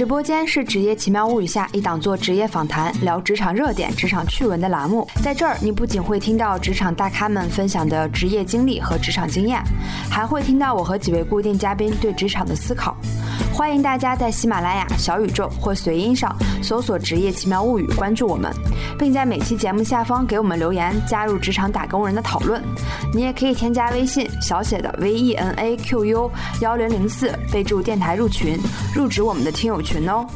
直播间是《职业奇妙物语》下一档做职业访谈、聊职场热点、职场趣闻的栏目。在这儿，你不仅会听到职场大咖们分享的职业经历和职场经验，还会听到我和几位固定嘉宾对职场的思考。欢迎大家在喜马拉雅、小宇宙或随音上搜索“职业奇妙物语”，关注我们，并在每期节目下方给我们留言，加入职场打工人的讨论。你也可以添加微信小写的 V E N A Q U 幺零零四，备注电台入群，入职我们的听友群哦。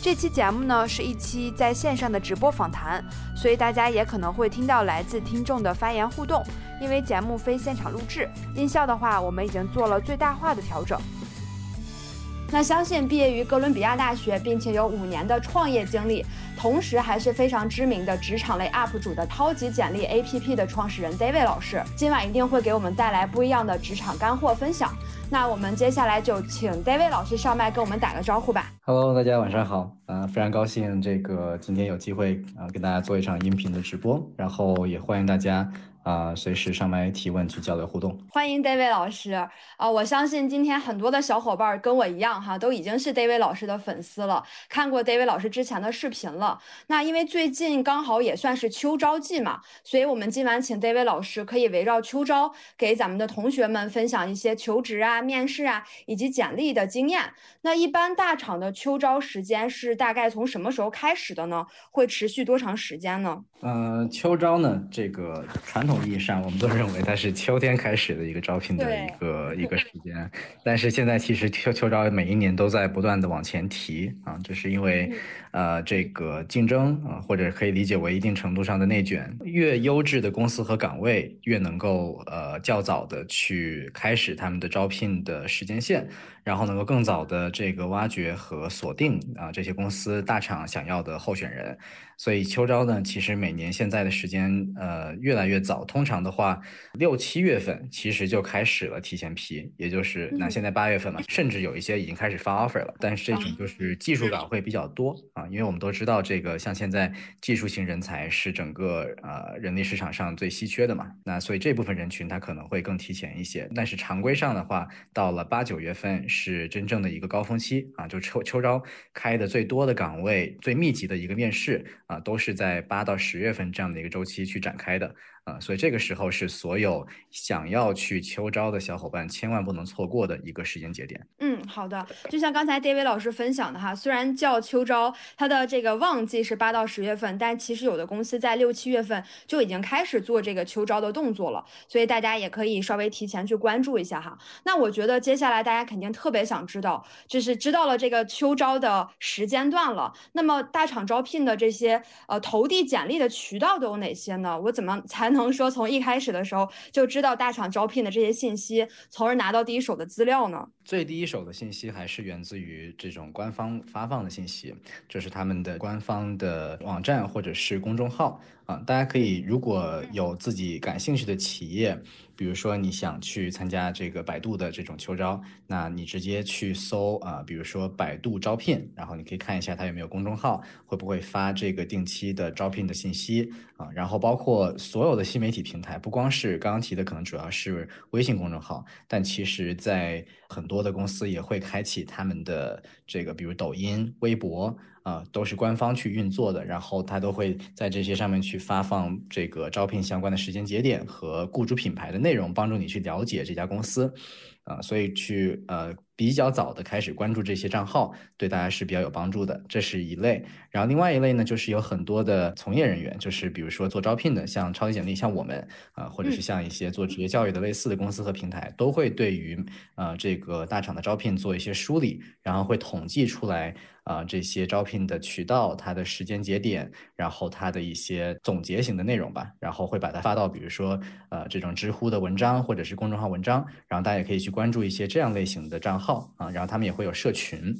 这期节目呢是一期在线上的直播访谈，所以大家也可能会听到来自听众的发言互动。因为节目非现场录制，音效的话我们已经做了最大化的调整。那相信毕业于哥伦比亚大学，并且有五年的创业经历，同时还是非常知名的职场类 UP 主的超级简历 APP 的创始人 David 老师，今晚一定会给我们带来不一样的职场干货分享。那我们接下来就请 David 老师上麦跟我们打个招呼吧。Hello，大家晚上好，啊，非常高兴这个今天有机会啊跟大家做一场音频的直播，然后也欢迎大家。啊，随时上麦提问去交流互动，欢迎 David 老师啊！我相信今天很多的小伙伴跟我一样哈，都已经是 David 老师的粉丝了，看过 David 老师之前的视频了。那因为最近刚好也算是秋招季嘛，所以我们今晚请 David 老师可以围绕秋招，给咱们的同学们分享一些求职啊、面试啊以及简历的经验。那一般大厂的秋招时间是大概从什么时候开始的呢？会持续多长时间呢？呃，秋招呢，这个传统。意义上，我们都认为它是秋天开始的一个招聘的一个 一个时间，但是现在其实秋秋招每一年都在不断的往前提啊，就是因为呃这个竞争啊，或者可以理解为一定程度上的内卷，越优质的公司和岗位越能够呃较早的去开始他们的招聘的时间线。然后能够更早的这个挖掘和锁定啊这些公司大厂想要的候选人，所以秋招呢，其实每年现在的时间呃越来越早，通常的话六七月份其实就开始了提前批，也就是那现在八月份嘛，甚至有一些已经开始发 offer 了，但是这种就是技术岗会比较多啊，因为我们都知道这个像现在技术型人才是整个呃人力市场上最稀缺的嘛，那所以这部分人群他可能会更提前一些，但是常规上的话，到了八九月份。是真正的一个高峰期啊，就秋秋招开的最多的岗位、最密集的一个面试啊，都是在八到十月份这样的一个周期去展开的。啊，所以这个时候是所有想要去秋招的小伙伴千万不能错过的一个时间节点。嗯，好的。就像刚才 David 老师分享的哈，虽然叫秋招，它的这个旺季是八到十月份，但其实有的公司在六七月份就已经开始做这个秋招的动作了。所以大家也可以稍微提前去关注一下哈。那我觉得接下来大家肯定特别想知道，就是知道了这个秋招的时间段了，那么大厂招聘的这些呃投递简历的渠道都有哪些呢？我怎么才能？能说从一开始的时候就知道大厂招聘的这些信息，从而拿到第一手的资料呢？最第一手的信息还是源自于这种官方发放的信息，就是他们的官方的网站或者是公众号啊。大家可以如果有自己感兴趣的企业。比如说你想去参加这个百度的这种秋招，那你直接去搜啊，比如说百度招聘，然后你可以看一下它有没有公众号，会不会发这个定期的招聘的信息啊。然后包括所有的新媒体平台，不光是刚刚提的，可能主要是微信公众号，但其实在很多多的公司也会开启他们的这个，比如抖音、微博。啊，都是官方去运作的，然后他都会在这些上面去发放这个招聘相关的时间节点和雇主品牌的内容，帮助你去了解这家公司。啊，所以去呃比较早的开始关注这些账号，对大家是比较有帮助的，这是一类。然后另外一类呢，就是有很多的从业人员，就是比如说做招聘的，像超级简历，像我们啊，或者是像一些做职业教育的类似的公司和平台，都会对于呃这个大厂的招聘做一些梳理，然后会统计出来啊这些招聘的渠道、它的时间节点，然后它的一些总结型的内容吧，然后会把它发到比如说呃这种知乎的文章或者是公众号文章，然后大家也可以去。关注一些这样类型的账号啊，然后他们也会有社群，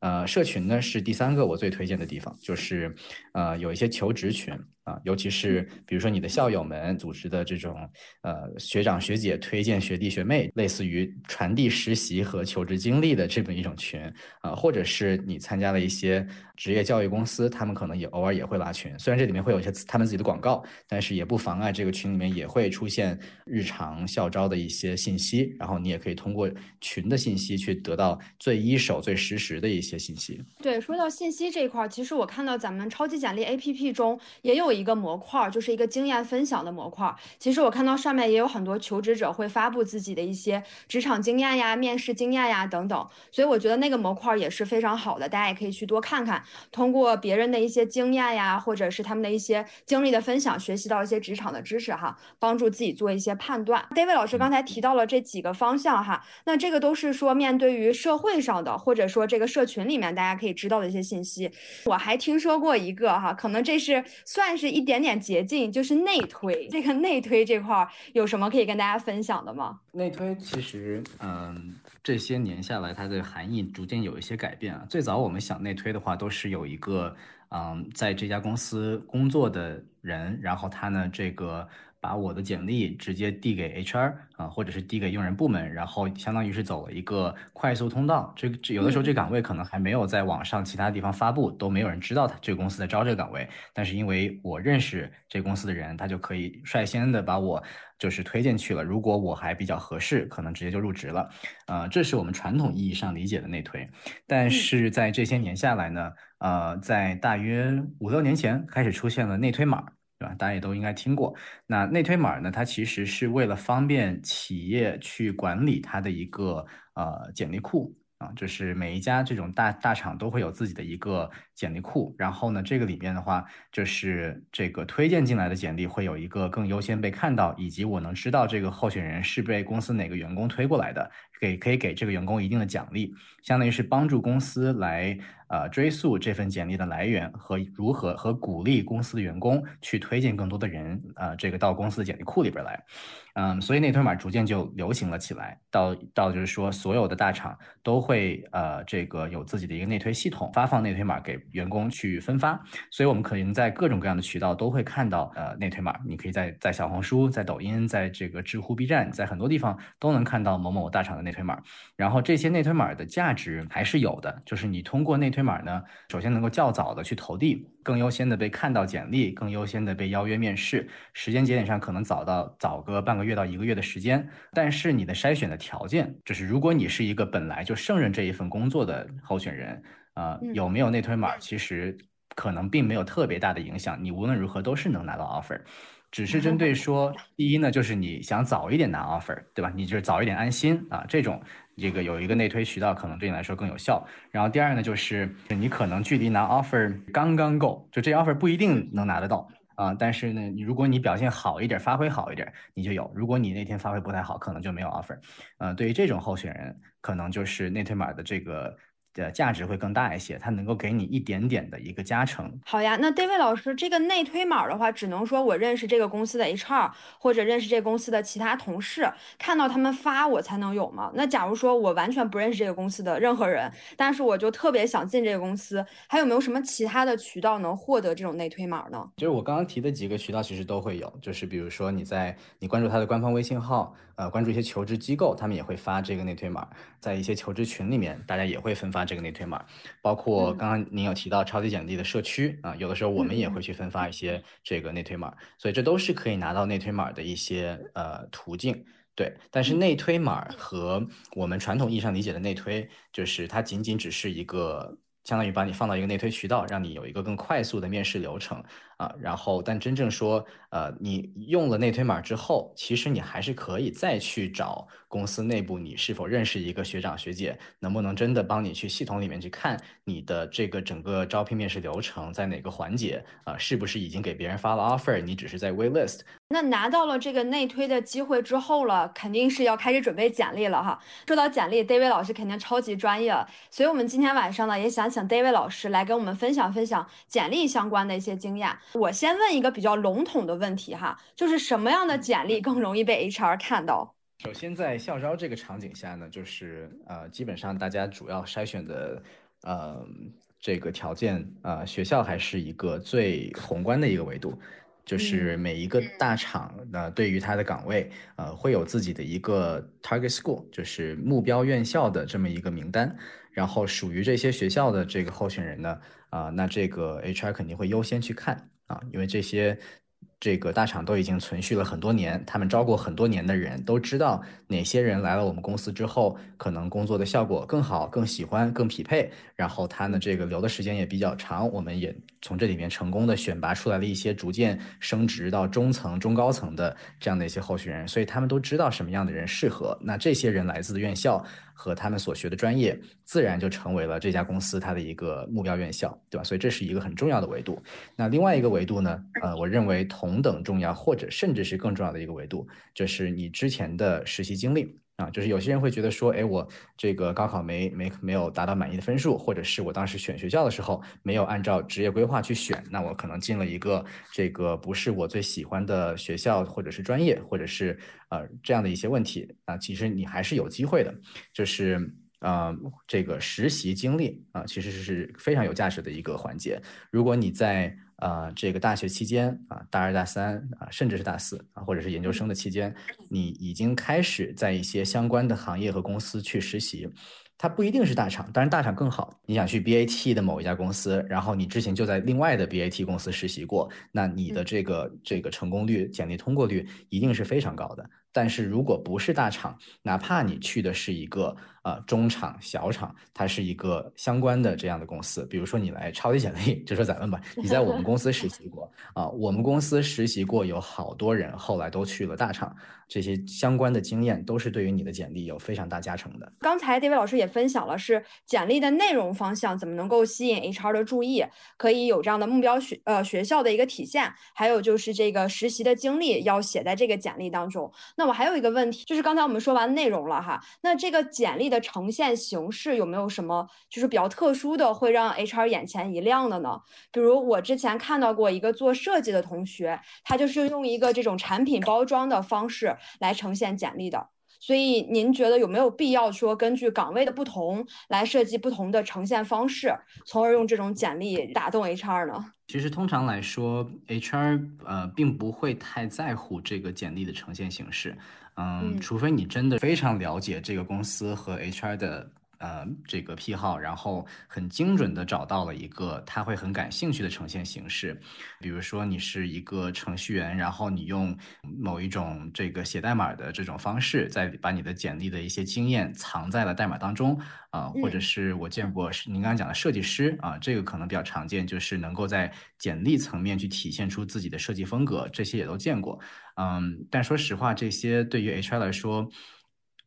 呃，社群呢是第三个我最推荐的地方，就是呃有一些求职群。啊，尤其是比如说你的校友们组织的这种，呃，学长学姐推荐学弟学妹，类似于传递实习和求职经历的这么一种群，啊，或者是你参加了一些职业教育公司，他们可能也偶尔也会拉群，虽然这里面会有一些他们自己的广告，但是也不妨碍这个群里面也会出现日常校招的一些信息，然后你也可以通过群的信息去得到最一手、最实时的一些信息。对，说到信息这一块，其实我看到咱们超级简历 APP 中也有。一个模块就是一个经验分享的模块。其实我看到上面也有很多求职者会发布自己的一些职场经验呀、面试经验呀等等，所以我觉得那个模块也是非常好的，大家也可以去多看看，通过别人的一些经验呀，或者是他们的一些经历的分享，学习到一些职场的知识哈，帮助自己做一些判断。David 老师刚才提到了这几个方向哈，那这个都是说面对于社会上的，或者说这个社群里面大家可以知道的一些信息。我还听说过一个哈，可能这是算是。一点点捷径就是内推，这个内推这块儿有什么可以跟大家分享的吗？内推其实，嗯，这些年下来，它的含义逐渐有一些改变啊。最早我们想内推的话，都是有一个，嗯，在这家公司工作的人，然后他呢，这个。把我的简历直接递给 HR 啊，或者是递给用人部门，然后相当于是走了一个快速通道。这这有的时候这岗位可能还没有在网上其他地方发布，都没有人知道他这个公司在招这个岗位。但是因为我认识这公司的人，他就可以率先的把我就是推荐去了。如果我还比较合适，可能直接就入职了。呃，这是我们传统意义上理解的内推。但是在这些年下来呢，呃，在大约五六年前开始出现了内推码。对吧？大家也都应该听过。那内推码呢？它其实是为了方便企业去管理它的一个呃简历库。啊，就是每一家这种大大厂都会有自己的一个简历库，然后呢，这个里边的话，就是这个推荐进来的简历会有一个更优先被看到，以及我能知道这个候选人是被公司哪个员工推过来的，给可以给这个员工一定的奖励，相当于是帮助公司来呃追溯这份简历的来源和如何和鼓励公司的员工去推荐更多的人呃这个到公司的简历库里边来。嗯，所以内推码逐渐就流行了起来，到到就是说，所有的大厂都会呃，这个有自己的一个内推系统，发放内推码给员工去分发。所以我们可能在各种各样的渠道都会看到呃内推码，你可以在在小红书、在抖音、在这个知乎、B 站，在很多地方都能看到某某大厂的内推码。然后这些内推码的价值还是有的，就是你通过内推码呢，首先能够较早的去投递。更优先的被看到简历，更优先的被邀约面试，时间节点上可能早到早个半个月到一个月的时间。但是你的筛选的条件就是，如果你是一个本来就胜任这一份工作的候选人，啊，有没有内推码，其实可能并没有特别大的影响。你无论如何都是能拿到 offer，只是针对说，第一呢，就是你想早一点拿 offer，对吧？你就是早一点安心啊，这种。这个有一个内推渠道，可能对你来说更有效。然后第二呢，就是你可能距离拿 offer 刚刚够，就这 offer 不一定能拿得到啊。但是呢，你如果你表现好一点，发挥好一点，你就有。如果你那天发挥不太好，可能就没有 offer。呃，对于这种候选人，可能就是内推码的这个。的价值会更大一些，它能够给你一点点的一个加成。好呀，那 David 老师，这个内推码的话，只能说我认识这个公司的 HR 或者认识这公司的其他同事，看到他们发我才能有吗？那假如说我完全不认识这个公司的任何人，但是我就特别想进这个公司，还有没有什么其他的渠道能获得这种内推码呢？就是我刚刚提的几个渠道，其实都会有，就是比如说你在你关注他的官方微信号。呃，关注一些求职机构，他们也会发这个内推码，在一些求职群里面，大家也会分发这个内推码。包括刚刚您有提到超级简历的社区啊，有的时候我们也会去分发一些这个内推码，所以这都是可以拿到内推码的一些呃途径。对，但是内推码和我们传统意义上理解的内推，就是它仅仅只是一个相当于把你放到一个内推渠道，让你有一个更快速的面试流程。啊，然后，但真正说，呃，你用了内推码之后，其实你还是可以再去找公司内部，你是否认识一个学长学姐，能不能真的帮你去系统里面去看你的这个整个招聘面试流程在哪个环节啊？是不是已经给别人发了 offer？你只是在 wait list？那拿到了这个内推的机会之后了，肯定是要开始准备简历了哈。说到简历，David 老师肯定超级专业，所以我们今天晚上呢，也想请 David 老师来跟我们分享分享简历相关的一些经验。我先问一个比较笼统的问题哈，就是什么样的简历更容易被 HR 看到？首先，在校招这个场景下呢，就是呃，基本上大家主要筛选的呃这个条件啊，学校还是一个最宏观的一个维度。就是每一个大厂，那对于它的岗位，呃，会有自己的一个 target school，就是目标院校的这么一个名单。然后属于这些学校的这个候选人呢，啊，那这个 HR 肯定会优先去看啊，因为这些。这个大厂都已经存续了很多年，他们招过很多年的人，都知道哪些人来了我们公司之后，可能工作的效果更好、更喜欢、更匹配。然后他呢，这个留的时间也比较长，我们也从这里面成功的选拔出来了一些逐渐升职到中层、中高层的这样的一些候选人，所以他们都知道什么样的人适合。那这些人来自的院校。和他们所学的专业，自然就成为了这家公司它的一个目标院校，对吧？所以这是一个很重要的维度。那另外一个维度呢？呃，我认为同同等重要，或者甚至是更重要的一个维度，就是你之前的实习经历。啊，就是有些人会觉得说，哎，我这个高考没没没有达到满意的分数，或者是我当时选学校的时候没有按照职业规划去选，那我可能进了一个这个不是我最喜欢的学校，或者是专业，或者是呃这样的一些问题啊，其实你还是有机会的，就是呃这个实习经历啊，其实是非常有价值的一个环节。如果你在啊，这个大学期间啊，大二、大三啊，甚至是大四啊，或者是研究生的期间，你已经开始在一些相关的行业和公司去实习。它不一定是大厂，当然大厂更好。你想去 BAT 的某一家公司，然后你之前就在另外的 BAT 公司实习过，那你的这个这个成功率、简历通过率一定是非常高的。但是如果不是大厂，哪怕你去的是一个呃中厂、小厂，它是一个相关的这样的公司，比如说你来抄一简历，就说咱们吧，你在我们公司实习过啊，我们公司实习过，有好多人后来都去了大厂，这些相关的经验都是对于你的简历有非常大加成的。刚才这位老师也分享了，是简历的内容方向怎么能够吸引 HR 的注意，可以有这样的目标学呃学校的一个体现，还有就是这个实习的经历要写在这个简历当中。那我还有一个问题，就是刚才我们说完内容了哈，那这个简历的呈现形式有没有什么就是比较特殊的，会让 HR 眼前一亮的呢？比如我之前看到过一个做设计的同学，他就是用一个这种产品包装的方式来呈现简历的。所以您觉得有没有必要说根据岗位的不同来设计不同的呈现方式，从而用这种简历打动 HR 呢？其实通常来说，HR 呃并不会太在乎这个简历的呈现形式。嗯，除非你真的非常了解这个公司和 HR 的呃这个癖好，然后很精准的找到了一个他会很感兴趣的呈现形式。比如说你是一个程序员，然后你用某一种这个写代码的这种方式，在把你的简历的一些经验藏在了代码当中啊，或者是我见过是您刚刚讲的设计师啊，这个可能比较常见，就是能够在简历层面去体现出自己的设计风格，这些也都见过。嗯，但说实话，这些对于 HR 来说，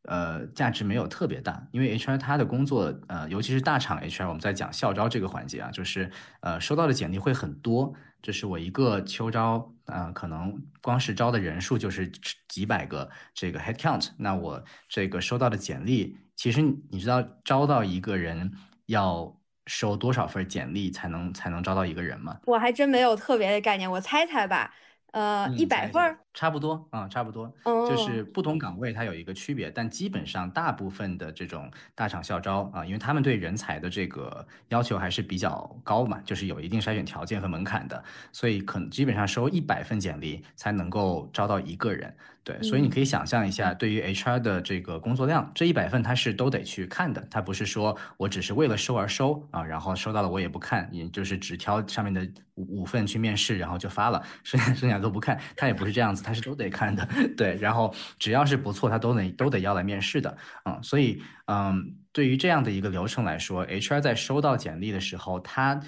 呃，价值没有特别大，因为 HR 他的工作，呃，尤其是大厂 HR，我们在讲校招这个环节啊，就是呃，收到的简历会很多，就是我一个秋招，啊，可能光是招的人数就是几百个这个 head count，那我这个收到的简历，其实你知道招到一个人要收多少份简历才能才能招到一个人吗？我还真没有特别的概念，我猜猜吧。呃，一百份儿，差不多啊，差不多，就是不同岗位它有一个区别，但基本上大部分的这种大厂校招啊，因为他们对人才的这个要求还是比较高嘛，就是有一定筛选条件和门槛的，所以可能基本上收一百份简历才能够招到一个人。对，所以你可以想象一下，对于 HR 的这个工作量，这一百份他是都得去看的，他不是说我只是为了收而收啊，然后收到了我也不看，也就是只挑上面的五五份去面试，然后就发了，剩下剩下都不看，他也不是这样子，还是都得看的。对，然后只要是不错，他都得都得要来面试的。嗯，所以嗯，对于这样的一个流程来说，HR 在收到简历的时候，他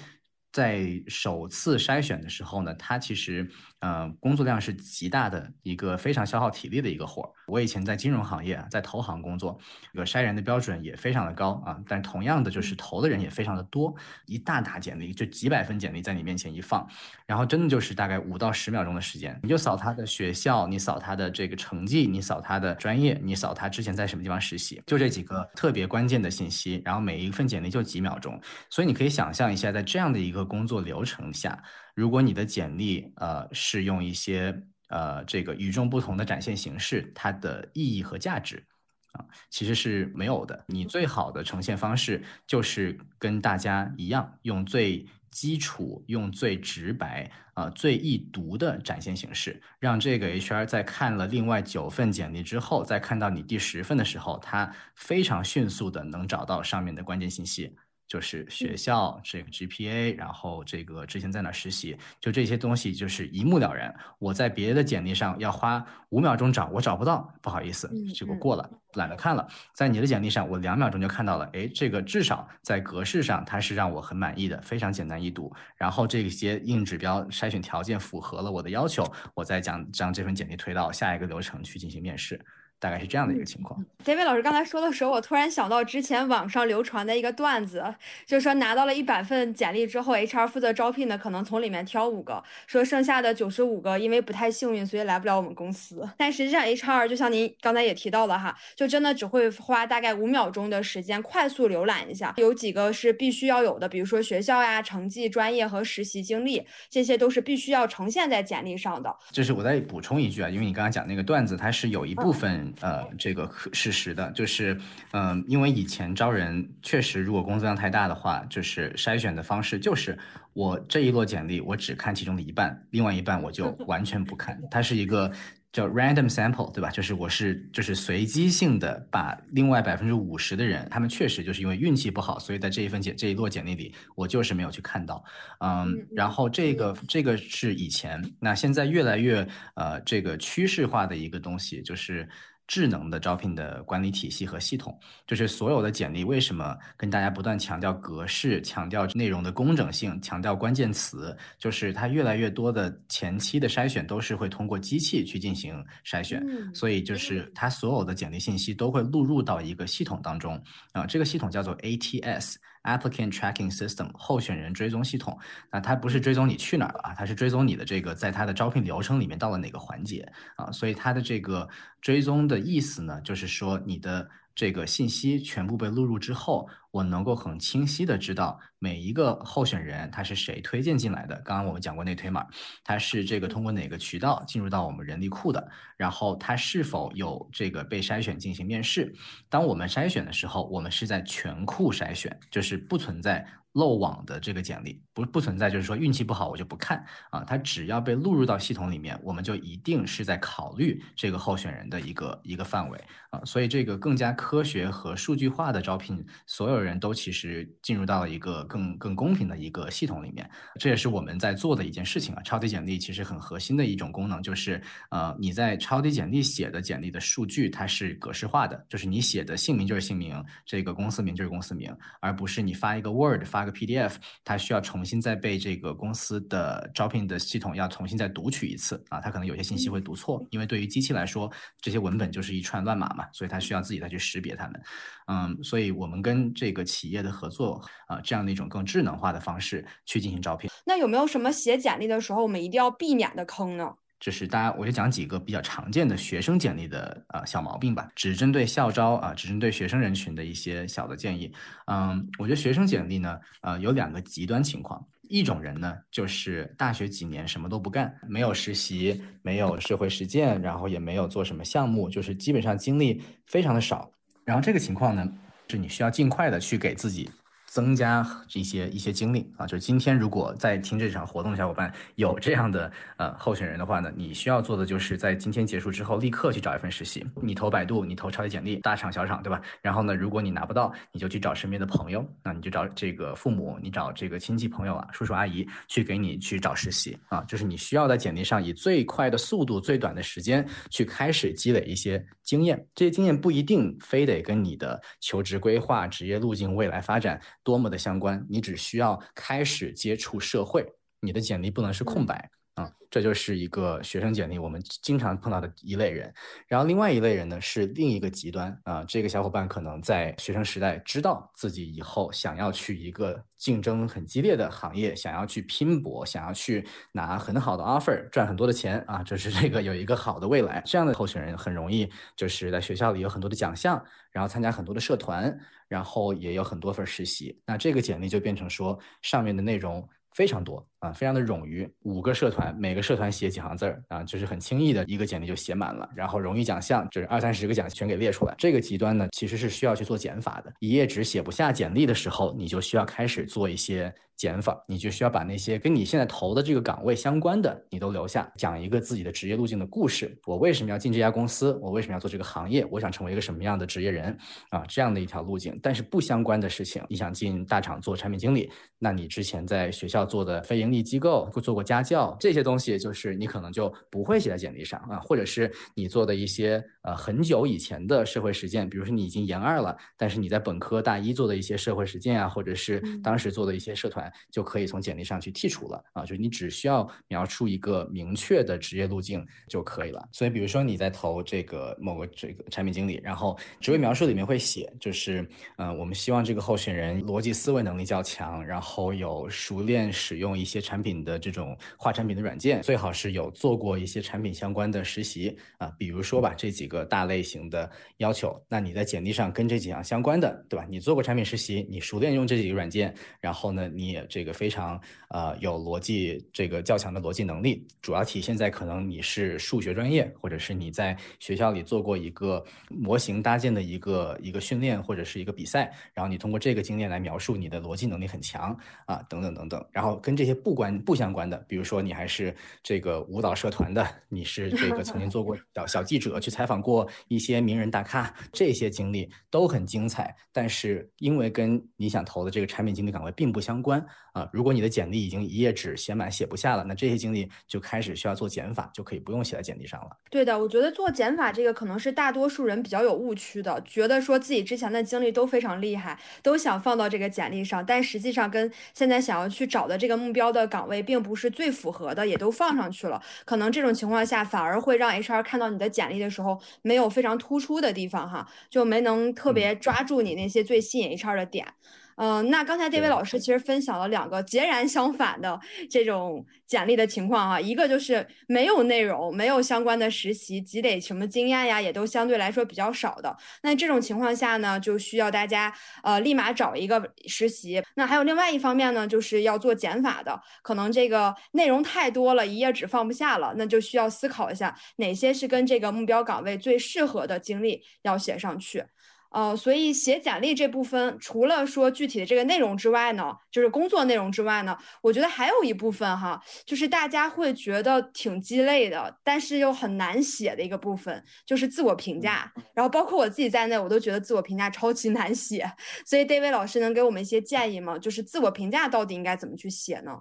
在首次筛选的时候呢，他其实。嗯，工作量是极大的一个非常消耗体力的一个活儿。我以前在金融行业啊，在投行工作，这个筛人的标准也非常的高啊。但同样的，就是投的人也非常的多，一大沓简历，就几百份简历在你面前一放，然后真的就是大概五到十秒钟的时间，你就扫他的学校，你扫他的这个成绩，你扫他的专业，你扫他之前在什么地方实习，就这几个特别关键的信息。然后每一份简历就几秒钟，所以你可以想象一下，在这样的一个工作流程下。如果你的简历呃是用一些呃这个与众不同的展现形式，它的意义和价值啊，其实是没有的。你最好的呈现方式就是跟大家一样，用最基础、用最直白、啊最易读的展现形式，让这个 HR 在看了另外九份简历之后，再看到你第十份的时候，他非常迅速的能找到上面的关键信息。就是学校这个 GPA，然后这个之前在哪实习，就这些东西就是一目了然。我在别的简历上要花五秒钟找，我找不到，不好意思，结果过了，懒得看了。在你的简历上，我两秒钟就看到了，哎，这个至少在格式上它是让我很满意的，非常简单易读。然后这些硬指标筛选条件符合了我的要求，我再将将这份简历推到下一个流程去进行面试。大概是这样的一个情况。David 老师刚才说的时候，我突然想到之前网上流传的一个段子，就是说拿到了一百份简历之后，HR 负责招聘的可能从里面挑五个，说剩下的九十五个因为不太幸运，所以来不了我们公司。但实际上 HR 就像您刚才也提到了哈，就真的只会花大概五秒钟的时间快速浏览一下，有几个是必须要有的，比如说学校呀、成绩、专业和实习经历，这些都是必须要呈现在简历上的。就是我再补充一句啊，因为你刚刚讲那个段子，它是有一部分。呃，这个事实的，就是，嗯，因为以前招人确实，如果工作量太大的话，就是筛选的方式就是我这一摞简历，我只看其中的一半，另外一半我就 完全不看，它是一个。叫 random sample，对吧？就是我是就是随机性的把另外百分之五十的人，他们确实就是因为运气不好，所以在这一份简这一摞简历里，我就是没有去看到。嗯，然后这个这个是以前，那现在越来越呃这个趋势化的一个东西就是。智能的招聘的管理体系和系统，就是所有的简历为什么跟大家不断强调格式、强调内容的工整性、强调关键词，就是它越来越多的前期的筛选都是会通过机器去进行筛选，所以就是它所有的简历信息都会录入到一个系统当中啊，这个系统叫做 ATS。Applicant Tracking System 候选人追踪系统，那它不是追踪你去哪儿了啊，它是追踪你的这个在它的招聘流程里面到了哪个环节啊，所以它的这个追踪的意思呢，就是说你的。这个信息全部被录入之后，我能够很清晰的知道每一个候选人他是谁推荐进来的。刚刚我们讲过内推嘛，他是这个通过哪个渠道进入到我们人力库的，然后他是否有这个被筛选进行面试。当我们筛选的时候，我们是在全库筛选，就是不存在。漏网的这个简历不不存在，就是说运气不好我就不看啊，它只要被录入到系统里面，我们就一定是在考虑这个候选人的一个一个范围啊，所以这个更加科学和数据化的招聘，所有人都其实进入到了一个更更公平的一个系统里面，这也是我们在做的一件事情啊。超级简历其实很核心的一种功能就是，呃，你在超级简历写的简历的数据它是格式化的，就是你写的姓名就是姓名，这个公司名就是公司名，而不是你发一个 Word 发。发个 PDF，它需要重新再被这个公司的招聘的系统要重新再读取一次啊，它可能有些信息会读错，因为对于机器来说，这些文本就是一串乱码嘛，所以它需要自己再去识别它们。嗯，所以我们跟这个企业的合作啊，这样的一种更智能化的方式去进行招聘。那有没有什么写简历的时候我们一定要避免的坑呢？就是大家，我就讲几个比较常见的学生简历的呃小毛病吧，只针对校招啊，只针对学生人群的一些小的建议。嗯，我觉得学生简历呢，呃，有两个极端情况，一种人呢，就是大学几年什么都不干，没有实习，没有社会实践，然后也没有做什么项目，就是基本上经历非常的少。然后这个情况呢，是你需要尽快的去给自己。增加一些一些经历啊，就是今天如果在听这场活动的小伙伴有这样的呃候选人的话呢，你需要做的就是在今天结束之后立刻去找一份实习。你投百度，你投超级简历，大厂小厂对吧？然后呢，如果你拿不到，你就去找身边的朋友，那你就找这个父母，你找这个亲戚朋友啊，叔叔阿姨去给你去找实习啊。就是你需要在简历上以最快的速度、最短的时间去开始积累一些经验。这些经验不一定非得跟你的求职规划、职业路径、未来发展。多么的相关，你只需要开始接触社会，你的简历不能是空白啊，这就是一个学生简历我们经常碰到的一类人。然后另外一类人呢是另一个极端啊，这个小伙伴可能在学生时代知道自己以后想要去一个竞争很激烈的行业，想要去拼搏，想要去拿很好的 offer，赚很多的钱啊，就是这个有一个好的未来。这样的候选人很容易就是在学校里有很多的奖项，然后参加很多的社团。然后也有很多份实习，那这个简历就变成说上面的内容非常多啊，非常的冗余，五个社团，每个社团写几行字儿啊，就是很轻易的一个简历就写满了，然后荣誉奖项就是二三十个奖全给列出来。这个极端呢，其实是需要去做减法的。一页纸写不下简历的时候，你就需要开始做一些。减法，你就需要把那些跟你现在投的这个岗位相关的，你都留下，讲一个自己的职业路径的故事。我为什么要进这家公司？我为什么要做这个行业？我想成为一个什么样的职业人啊？这样的一条路径。但是不相关的事情，你想进大厂做产品经理，那你之前在学校做的非盈你机构做过家教，这些东西就是你可能就不会写在简历上啊，或者是你做的一些呃很久以前的社会实践，比如说你已经研二了，但是你在本科大一做的一些社会实践啊，或者是当时做的一些社团。就可以从简历上去剔除了啊，就是你只需要描述一个明确的职业路径就可以了。所以，比如说你在投这个某个这个产品经理，然后职位描述里面会写，就是呃，我们希望这个候选人逻辑思维能力较强，然后有熟练使用一些产品的这种画产品的软件，最好是有做过一些产品相关的实习啊。比如说吧，这几个大类型的要求，那你在简历上跟这几样相关的，对吧？你做过产品实习，你熟练用这几个软件，然后呢，你也这个非常呃有逻辑这个较强的逻辑能力，主要体现在可能你是数学专业，或者是你在学校里做过一个模型搭建的一个一个训练或者是一个比赛，然后你通过这个经验来描述你的逻辑能力很强啊等等等等，然后跟这些不关不相关的，比如说你还是这个舞蹈社团的，你是这个曾经做过小小记者去采访过一些名人大咖，这些经历都很精彩，但是因为跟你想投的这个产品经理岗位并不相关。啊，如果你的简历已经一页纸写满写不下了，那这些经历就开始需要做减法，就可以不用写在简历上了。对的，我觉得做减法这个可能是大多数人比较有误区的，觉得说自己之前的经历都非常厉害，都想放到这个简历上，但实际上跟现在想要去找的这个目标的岗位并不是最符合的，也都放上去了。可能这种情况下反而会让 HR 看到你的简历的时候没有非常突出的地方，哈，就没能特别抓住你那些最吸引 HR 的点。嗯，那刚才这位老师其实分享了两个截然相反的这种简历的情况啊，一个就是没有内容，没有相关的实习积累什么经验呀，也都相对来说比较少的。那这种情况下呢，就需要大家呃立马找一个实习。那还有另外一方面呢，就是要做减法的，可能这个内容太多了，一页纸放不下了，那就需要思考一下哪些是跟这个目标岗位最适合的经历要写上去。呃，所以写简历这部分，除了说具体的这个内容之外呢，就是工作内容之外呢，我觉得还有一部分哈，就是大家会觉得挺鸡肋的，但是又很难写的一个部分，就是自我评价。然后包括我自己在内，我都觉得自我评价超级难写。所以 David 老师能给我们一些建议吗？就是自我评价到底应该怎么去写呢？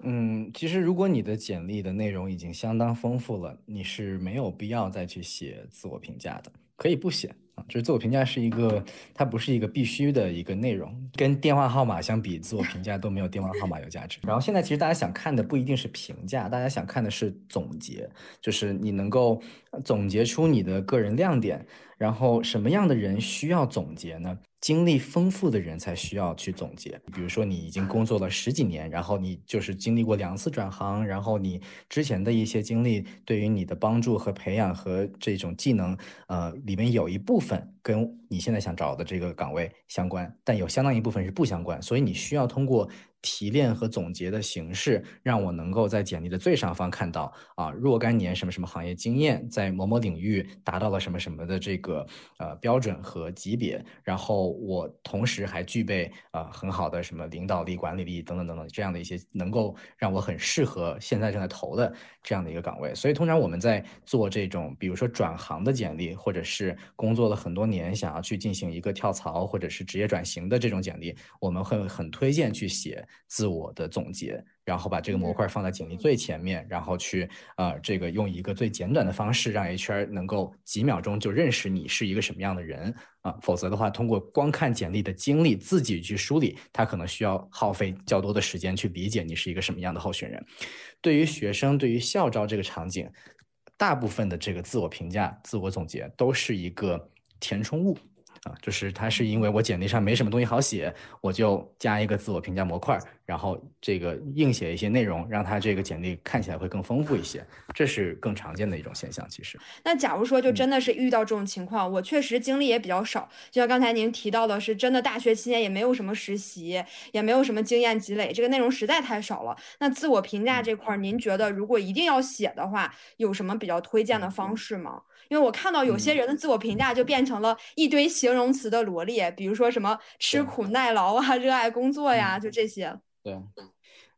嗯，其实如果你的简历的内容已经相当丰富了，你是没有必要再去写自我评价的。可以不写啊，就是自我评价是一个，它不是一个必须的一个内容，跟电话号码相比，自我评价都没有电话号码有价值。然后现在其实大家想看的不一定是评价，大家想看的是总结，就是你能够总结出你的个人亮点。然后什么样的人需要总结呢？经历丰富的人才需要去总结。比如说你已经工作了十几年，然后你就是经历过两次转行，然后你之前的一些经历对于你的帮助和培养和这种技能，呃，里面有一部分跟你现在想找的这个岗位相关，但有相当一部分是不相关，所以你需要通过。提炼和总结的形式，让我能够在简历的最上方看到啊，若干年什么什么行业经验，在某某领域达到了什么什么的这个呃标准和级别，然后我同时还具备啊很好的什么领导力、管理力等等等等这样的一些能够让我很适合现在正在投的这样的一个岗位。所以通常我们在做这种，比如说转行的简历，或者是工作了很多年想要去进行一个跳槽或者是职业转型的这种简历，我们会很推荐去写。自我的总结，然后把这个模块放在简历最前面，然后去呃，这个用一个最简短的方式，让 HR 能够几秒钟就认识你是一个什么样的人啊。否则的话，通过光看简历的经历自己去梳理，他可能需要耗费较多的时间去理解你是一个什么样的候选人。对于学生，对于校招这个场景，大部分的这个自我评价、自我总结都是一个填充物。啊，就是它是因为我简历上没什么东西好写，我就加一个自我评价模块，然后这个硬写一些内容，让他这个简历看起来会更丰富一些，这是更常见的一种现象。其实，那假如说就真的是遇到这种情况，我确实经历也比较少，就像刚才您提到的，是真的大学期间也没有什么实习，也没有什么经验积累，这个内容实在太少了。那自我评价这块，您觉得如果一定要写的话，有什么比较推荐的方式吗？因为我看到有些人的自我评价就变成了一堆形容词的罗列，比如说什么吃苦耐劳啊，热爱工作呀，就这些。对，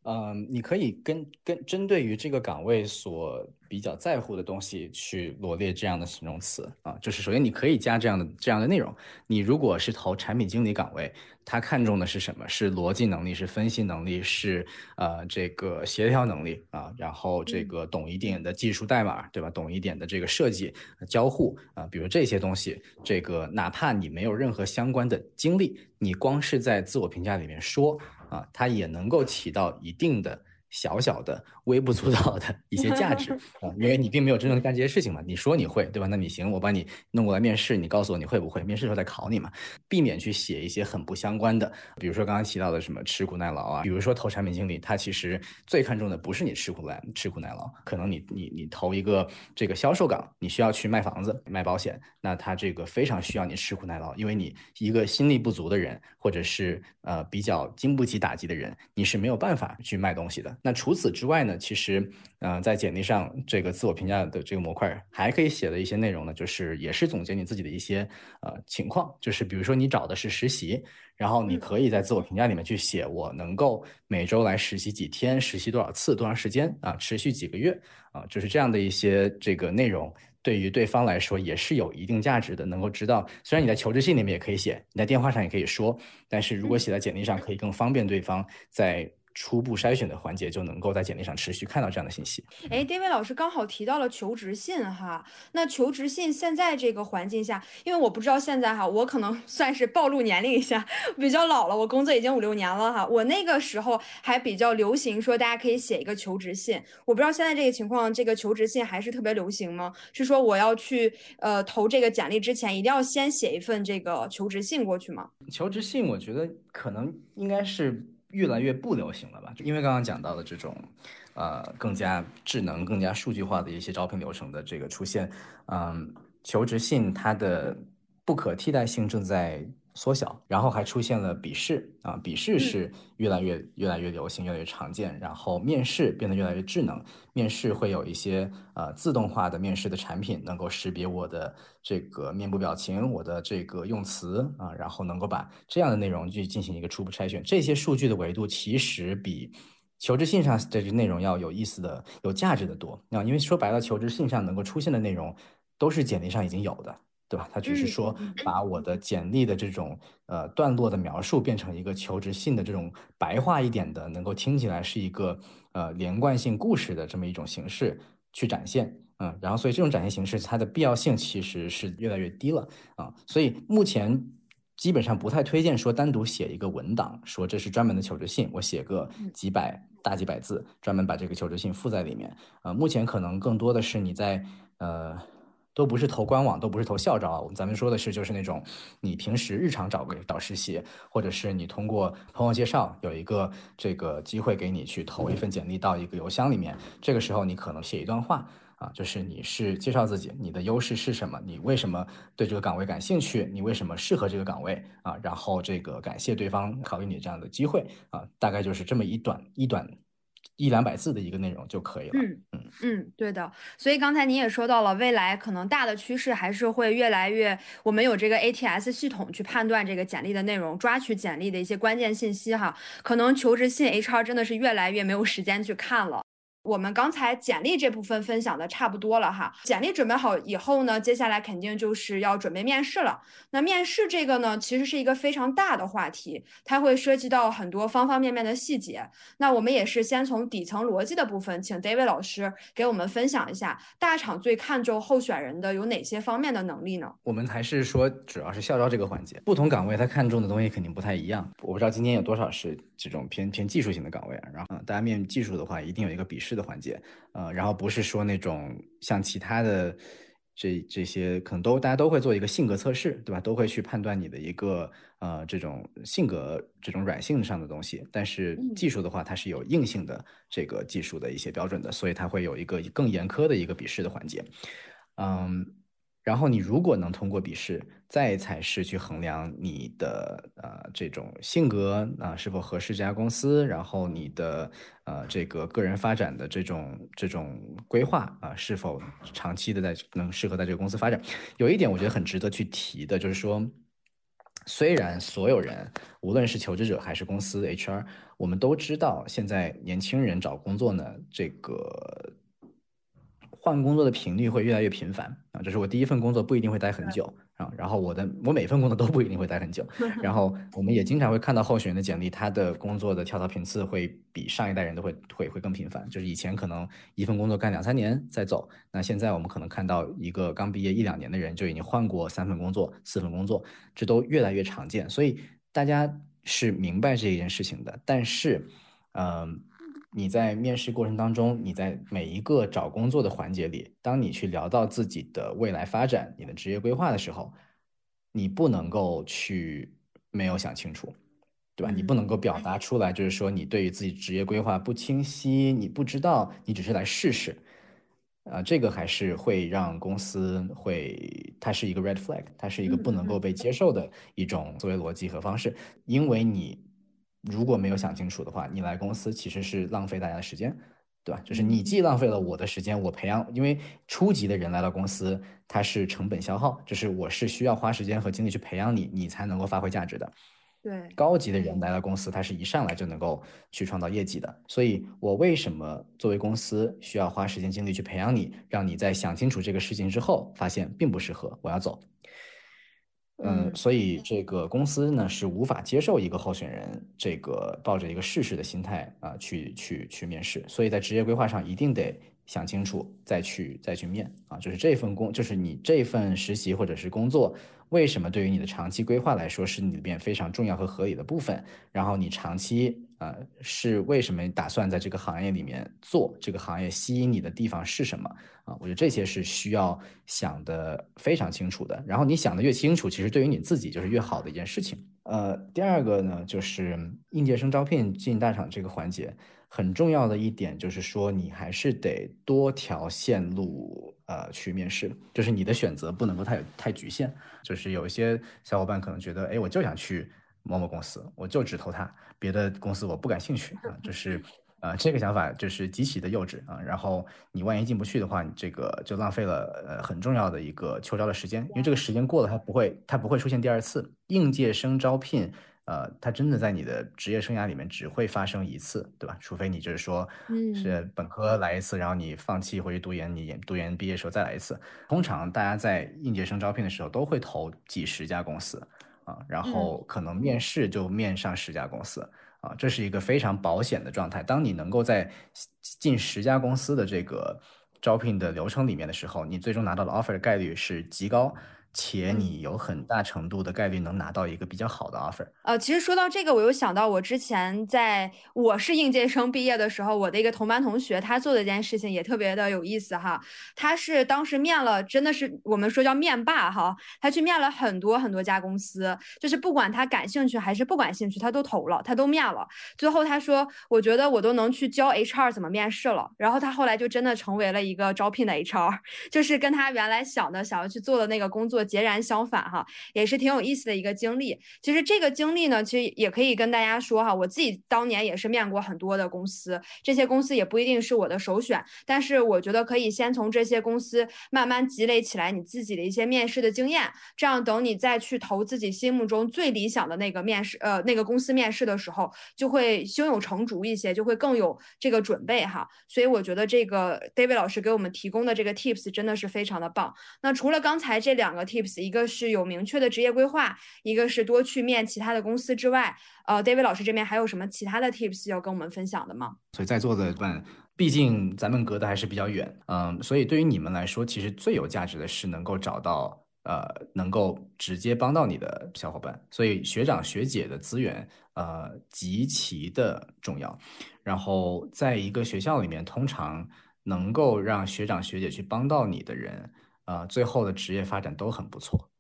嗯，你可以跟跟针对于这个岗位所比较在乎的东西去罗列这样的形容词啊，就是首先你可以加这样的这样的内容。你如果是投产品经理岗位，他看重的是什么？是逻辑能力，是分析能力，是呃这个协调能力啊，然后这个懂一点的技术代码，对吧？懂一点的这个设计交互啊，比如这些东西，这个哪怕你没有任何相关的经历，你光是在自我评价里面说。啊，它也能够起到一定的。小小的、微不足道的一些价值 啊，因为你并没有真正干这些事情嘛。你说你会，对吧？那你行，我把你弄过来面试，你告诉我你会不会？面试时候再考你嘛，避免去写一些很不相关的，比如说刚刚提到的什么吃苦耐劳啊，比如说投产品经理，他其实最看重的不是你吃苦耐吃苦耐劳，可能你你你投一个这个销售岗，你需要去卖房子、卖保险，那他这个非常需要你吃苦耐劳，因为你一个心力不足的人，或者是呃比较经不起打击的人，你是没有办法去卖东西的。那除此之外呢，其实，呃，在简历上这个自我评价的这个模块还可以写的一些内容呢，就是也是总结你自己的一些呃情况，就是比如说你找的是实习，然后你可以在自我评价里面去写我能够每周来实习几天，实习多少次，多长时间啊，持续几个月。啊，就是这样的一些这个内容，对于对方来说也是有一定价值的，能够知道，虽然你在求职信里面也可以写，你在电话上也可以说，但是如果写在简历上，可以更方便对方在。初步筛选的环节就能够在简历上持续看到这样的信息。哎，David 老师刚好提到了求职信哈，那求职信现在这个环境下，因为我不知道现在哈，我可能 算是暴露年龄一下，比较老了，我工作已经五六年了哈，我那个时候还比较流行说大家可以写一个求职信，我不知道现在这个情况，这个求职信还是特别流行吗？是说我要去呃投这个简历之前，一定要先写一份这个求职信过去吗？求职信我觉得可能应该是。越来越不流行了吧？就因为刚刚讲到的这种，呃，更加智能、更加数据化的一些招聘流程的这个出现，嗯，求职信它的不可替代性正在。缩小，然后还出现了笔试啊，笔试是越来越越来越流行，越来越常见。然后面试变得越来越智能，面试会有一些呃自动化的面试的产品，能够识别我的这个面部表情，我的这个用词啊，然后能够把这样的内容去进行一个初步筛选。这些数据的维度其实比求职信上的这内容要有意思的、有价值的多啊，因为说白了，求职信上能够出现的内容都是简历上已经有的。对吧？他只是说把我的简历的这种呃段落的描述变成一个求职信的这种白话一点的，能够听起来是一个呃连贯性故事的这么一种形式去展现，嗯，然后所以这种展现形式它的必要性其实是越来越低了啊，所以目前基本上不太推荐说单独写一个文档，说这是专门的求职信，我写个几百大几百字，专门把这个求职信附在里面，呃，目前可能更多的是你在呃。都不是投官网，都不是投校招。咱们说的是，就是那种你平时日常找个找实习，或者是你通过朋友介绍有一个这个机会给你去投一份简历到一个邮箱里面。这个时候你可能写一段话啊，就是你是介绍自己，你的优势是什么，你为什么对这个岗位感兴趣，你为什么适合这个岗位啊？然后这个感谢对方考虑你这样的机会啊，大概就是这么一短一短。一两百字的一个内容就可以了。嗯嗯嗯，对的。所以刚才你也说到了，未来可能大的趋势还是会越来越，我们有这个 ATS 系统去判断这个简历的内容，抓取简历的一些关键信息哈。可能求职信 HR 真的是越来越没有时间去看了。我们刚才简历这部分分享的差不多了哈，简历准备好以后呢，接下来肯定就是要准备面试了。那面试这个呢，其实是一个非常大的话题，它会涉及到很多方方面面的细节。那我们也是先从底层逻辑的部分，请 David 老师给我们分享一下，大厂最看重候选人的有哪些方面的能力呢？我们还是说，主要是校招这个环节，不同岗位他看重的东西肯定不太一样。我不知道今天有多少是这种偏偏技术型的岗位，然后大家面技术的话，一定有一个笔试。的环节，呃，然后不是说那种像其他的这这些可能都大家都会做一个性格测试，对吧？都会去判断你的一个呃这种性格这种软性上的东西。但是技术的话，它是有硬性的这个技术的一些标准的，所以它会有一个更严苛的一个笔试的环节。嗯。然后你如果能通过笔试，再才是去衡量你的呃这种性格啊是否合适这家公司，然后你的呃这个个人发展的这种这种规划啊是否长期的在能适合在这个公司发展。有一点我觉得很值得去提的，就是说，虽然所有人无论是求职者还是公司 HR，我们都知道现在年轻人找工作呢这个。换工作的频率会越来越频繁啊，这是我第一份工作不一定会待很久啊，然后我的我每份工作都不一定会待很久，然后我们也经常会看到候选人的简历，他的工作的跳槽频次会比上一代人都会会会更频繁，就是以前可能一份工作干两三年再走，那现在我们可能看到一个刚毕业一两年的人就已经换过三份工作、四份工作，这都越来越常见，所以大家是明白这一件事情的，但是，嗯。你在面试过程当中，你在每一个找工作的环节里，当你去聊到自己的未来发展、你的职业规划的时候，你不能够去没有想清楚，对吧？你不能够表达出来，就是说你对于自己职业规划不清晰，你不知道，你只是来试试，啊，这个还是会让公司会，它是一个 red flag，它是一个不能够被接受的一种思维逻辑和方式，因为你。如果没有想清楚的话，你来公司其实是浪费大家的时间，对吧？就是你既浪费了我的时间，我培养，因为初级的人来到公司，他是成本消耗，就是我是需要花时间和精力去培养你，你才能够发挥价值的。对，高级的人来到公司，他是一上来就能够去创造业绩的。所以我为什么作为公司需要花时间精力去培养你，让你在想清楚这个事情之后，发现并不适合，我要走。嗯，所以这个公司呢是无法接受一个候选人这个抱着一个试试的心态啊去去去面试，所以在职业规划上一定得想清楚再去再去面啊，就是这份工就是你这份实习或者是工作为什么对于你的长期规划来说是你里面非常重要和合理的部分，然后你长期。呃，是为什么打算在这个行业里面做？这个行业吸引你的地方是什么啊？我觉得这些是需要想的非常清楚的。然后你想的越清楚，其实对于你自己就是越好的一件事情。呃，第二个呢，就是应届生招聘进大厂这个环节，很重要的一点就是说，你还是得多条线路呃去面试，就是你的选择不能够太太局限。就是有一些小伙伴可能觉得，哎，我就想去。某某公司，我就只投他，别的公司我不感兴趣啊，就是，呃，这个想法就是极其的幼稚啊。然后你万一进不去的话，你这个就浪费了呃很重要的一个秋招的时间，因为这个时间过了，它不会它不会出现第二次。应届生招聘，呃，它真的在你的职业生涯里面只会发生一次，对吧？除非你就是说，是本科来一次，然后你放弃回去读研，你研读研毕业时候再来一次。通常大家在应届生招聘的时候都会投几十家公司。啊，然后可能面试就面上十家公司啊，这是一个非常保险的状态。当你能够在近十家公司的这个招聘的流程里面的时候，你最终拿到的 offer 的概率是极高。且你有很大程度的概率能拿到一个比较好的 offer。呃，其实说到这个，我又想到我之前在我是应届生毕业的时候，我的一个同班同学，他做的一件事情也特别的有意思哈。他是当时面了，真的是我们说叫面霸哈。他去面了很多很多家公司，就是不管他感兴趣还是不感兴趣，他都投了，他都面了。最后他说，我觉得我都能去教 HR 怎么面试了。然后他后来就真的成为了一个招聘的 HR，就是跟他原来想的想要去做的那个工作。截然相反哈，也是挺有意思的一个经历。其实这个经历呢，其实也可以跟大家说哈，我自己当年也是面过很多的公司，这些公司也不一定是我的首选，但是我觉得可以先从这些公司慢慢积累起来你自己的一些面试的经验，这样等你再去投自己心目中最理想的那个面试呃那个公司面试的时候，就会胸有成竹一些，就会更有这个准备哈。所以我觉得这个 David 老师给我们提供的这个 tips 真的是非常的棒。那除了刚才这两个 tips。一个是有明确的职业规划，一个是多去面其他的公司之外，呃，David 老师这边还有什么其他的 tips 要跟我们分享的吗？所以在座的们，毕竟咱们隔得还是比较远，嗯，所以对于你们来说，其实最有价值的是能够找到呃能够直接帮到你的小伙伴，所以学长学姐的资源呃极其的重要。然后在一个学校里面，通常能够让学长学姐去帮到你的人。呃，最后的职业发展都很不错，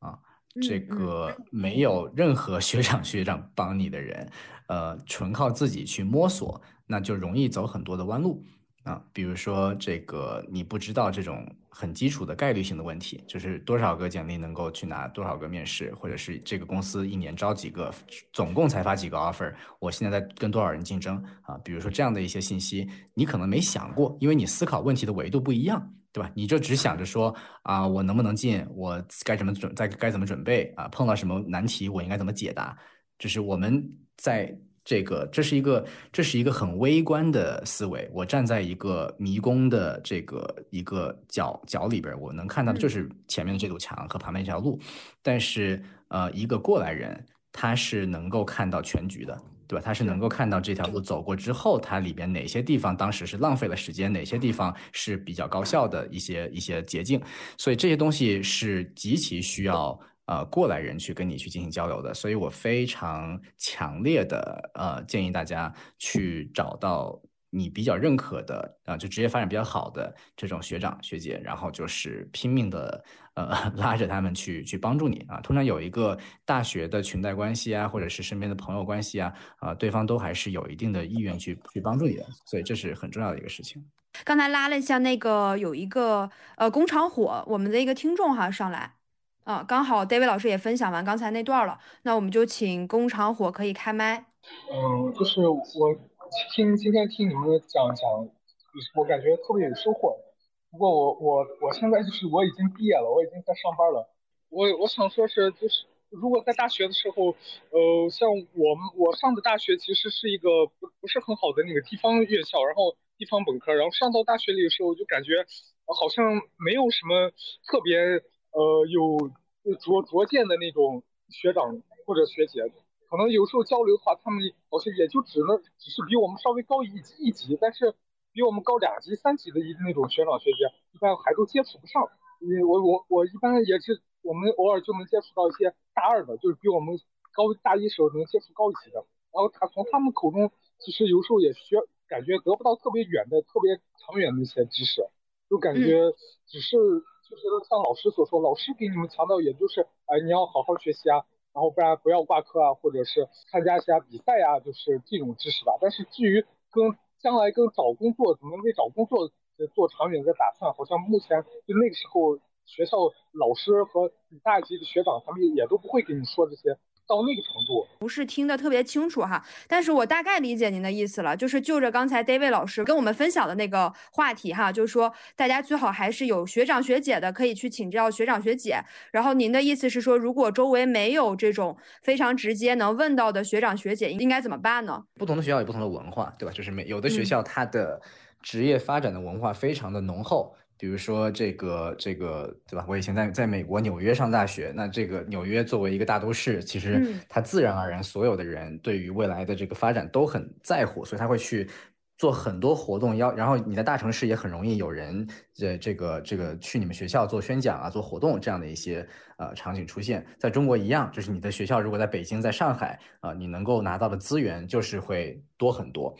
啊，这个没有任何 学长学长帮你的人，呃，纯靠自己去摸索，那就容易走很多的弯路。啊，比如说这个你不知道这种很基础的概率性的问题，就是多少个简历能够去拿多少个面试，或者是这个公司一年招几个，总共才发几个 offer，我现在在跟多少人竞争啊？比如说这样的一些信息，你可能没想过，因为你思考问题的维度不一样，对吧？你就只想着说啊，我能不能进，我该怎么准，在该怎么准备啊？碰到什么难题，我应该怎么解答？就是我们在。这个这是一个这是一个很微观的思维。我站在一个迷宫的这个一个角角里边，我能看到的就是前面的这堵墙和旁边这条路。但是，呃，一个过来人他是能够看到全局的，对吧？他是能够看到这条路走过之后，它里边哪些地方当时是浪费了时间，哪些地方是比较高效的一些一些捷径。所以这些东西是极其需要。呃，过来人去跟你去进行交流的，所以我非常强烈的呃建议大家去找到你比较认可的啊，就职业发展比较好的这种学长学姐，然后就是拼命的呃 拉着他们去去帮助你啊。通常有一个大学的裙带关系啊，或者是身边的朋友关系啊，啊，对方都还是有一定的意愿去去帮助你的，所以这是很重要的一个事情。刚才拉了一下那个有一个呃工厂火，我们的一个听众哈上来。啊，刚好 David 老师也分享完刚才那段了，那我们就请工厂火可以开麦。嗯，就是我听今天听你们讲讲，我感觉特别有收获。不过我我我现在就是我已经毕业了，我已经在上班了。我我想说是就是如果在大学的时候，呃，像我们我上的大学其实是一个不不是很好的那个地方院校，然后地方本科，然后上到大学里的时候就感觉好像没有什么特别。呃，有拙拙见的那种学长或者学姐，可能有时候交流的话，他们好像也就只能只是比我们稍微高一级一级，但是比我们高两级三级的一那种学长学姐，一般还都接触不上。因为我我我一般也是，我们偶尔就能接触到一些大二的，就是比我们高大一时候能接触高一级的，然后他从他们口中，其实有时候也学感觉得不到特别远的、特别长远的一些知识，就感觉只是。就是像老师所说，老师给你们强调，也就是，哎，你要好好学习啊，然后不然不要挂科啊，或者是参加一下比赛呀，就是这种知识吧。但是至于跟将来跟找工作怎么为找工作做长远的打算，好像目前就那个时候学校老师和大级的学长他们也都不会给你说这些。到那个程度，不是听得特别清楚哈，但是我大概理解您的意思了，就是就着刚才 David 老师跟我们分享的那个话题哈，就是说大家最好还是有学长学姐的，可以去请教学长学姐。然后您的意思是说，如果周围没有这种非常直接能问到的学长学姐，应该怎么办呢？不同的学校有不同的文化，对吧？就是每有的学校它的职业发展的文化非常的浓厚。比如说这个这个对吧？我以前在在美国纽约上大学，那这个纽约作为一个大都市，其实它自然而然所有的人对于未来的这个发展都很在乎，所以他会去做很多活动。要然后你在大城市也很容易有人这这个这个去你们学校做宣讲啊、做活动这样的一些呃场景出现。在中国一样，就是你的学校如果在北京、在上海啊，你能够拿到的资源就是会多很多。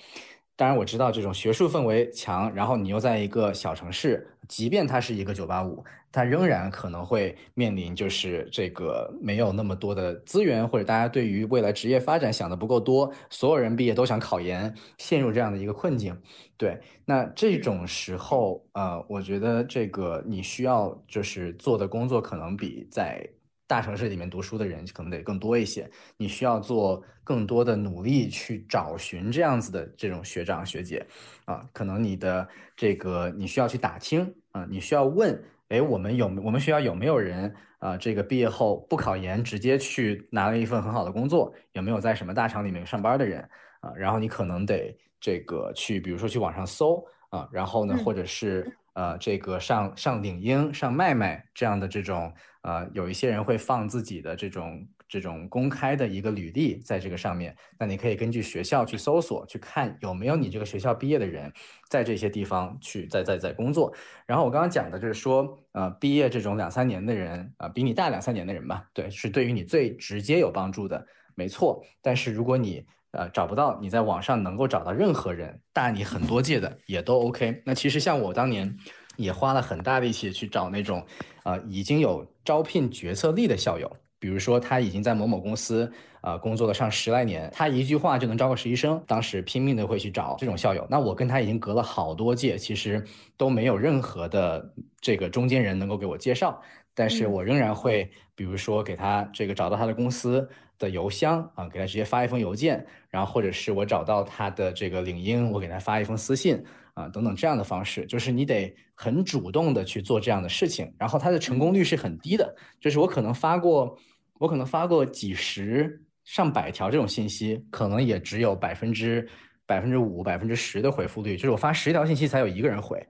当然我知道这种学术氛围强，然后你又在一个小城市，即便它是一个九八五，它仍然可能会面临就是这个没有那么多的资源，或者大家对于未来职业发展想的不够多，所有人毕业都想考研，陷入这样的一个困境。对，那这种时候，呃，我觉得这个你需要就是做的工作可能比在。大城市里面读书的人可能得更多一些，你需要做更多的努力去找寻这样子的这种学长学姐，啊，可能你的这个你需要去打听啊，你需要问，哎，我们有我们学校有没有人啊，这个毕业后不考研直接去拿了一份很好的工作，有没有在什么大厂里面上班的人啊？然后你可能得这个去，比如说去网上搜啊，然后呢，或者是。呃，这个上上领英、上麦麦这样的这种，呃，有一些人会放自己的这种这种公开的一个履历在这个上面，那你可以根据学校去搜索，去看有没有你这个学校毕业的人在这些地方去在在在工作。然后我刚刚讲的就是说，呃，毕业这种两三年的人，啊，比你大两三年的人吧，对，是对于你最直接有帮助的，没错。但是如果你呃，找不到你在网上能够找到任何人大你很多届的也都 OK。那其实像我当年也花了很大力气去找那种，呃，已经有招聘决策力的校友。比如说，他已经在某某公司，呃，工作了上十来年，他一句话就能招个实习生。当时拼命的会去找这种校友。那我跟他已经隔了好多届，其实都没有任何的这个中间人能够给我介绍。但是我仍然会，比如说给他这个找到他的公司的邮箱啊，给他直接发一封邮件，然后或者是我找到他的这个领英，我给他发一封私信啊，等等这样的方式，就是你得很主动的去做这样的事情，然后他的成功率是很低的，就是我可能发过，我可能发过几十上百条这种信息，可能也只有百分之百分之五、百分之十的回复率，就是我发十条信息才有一个人回。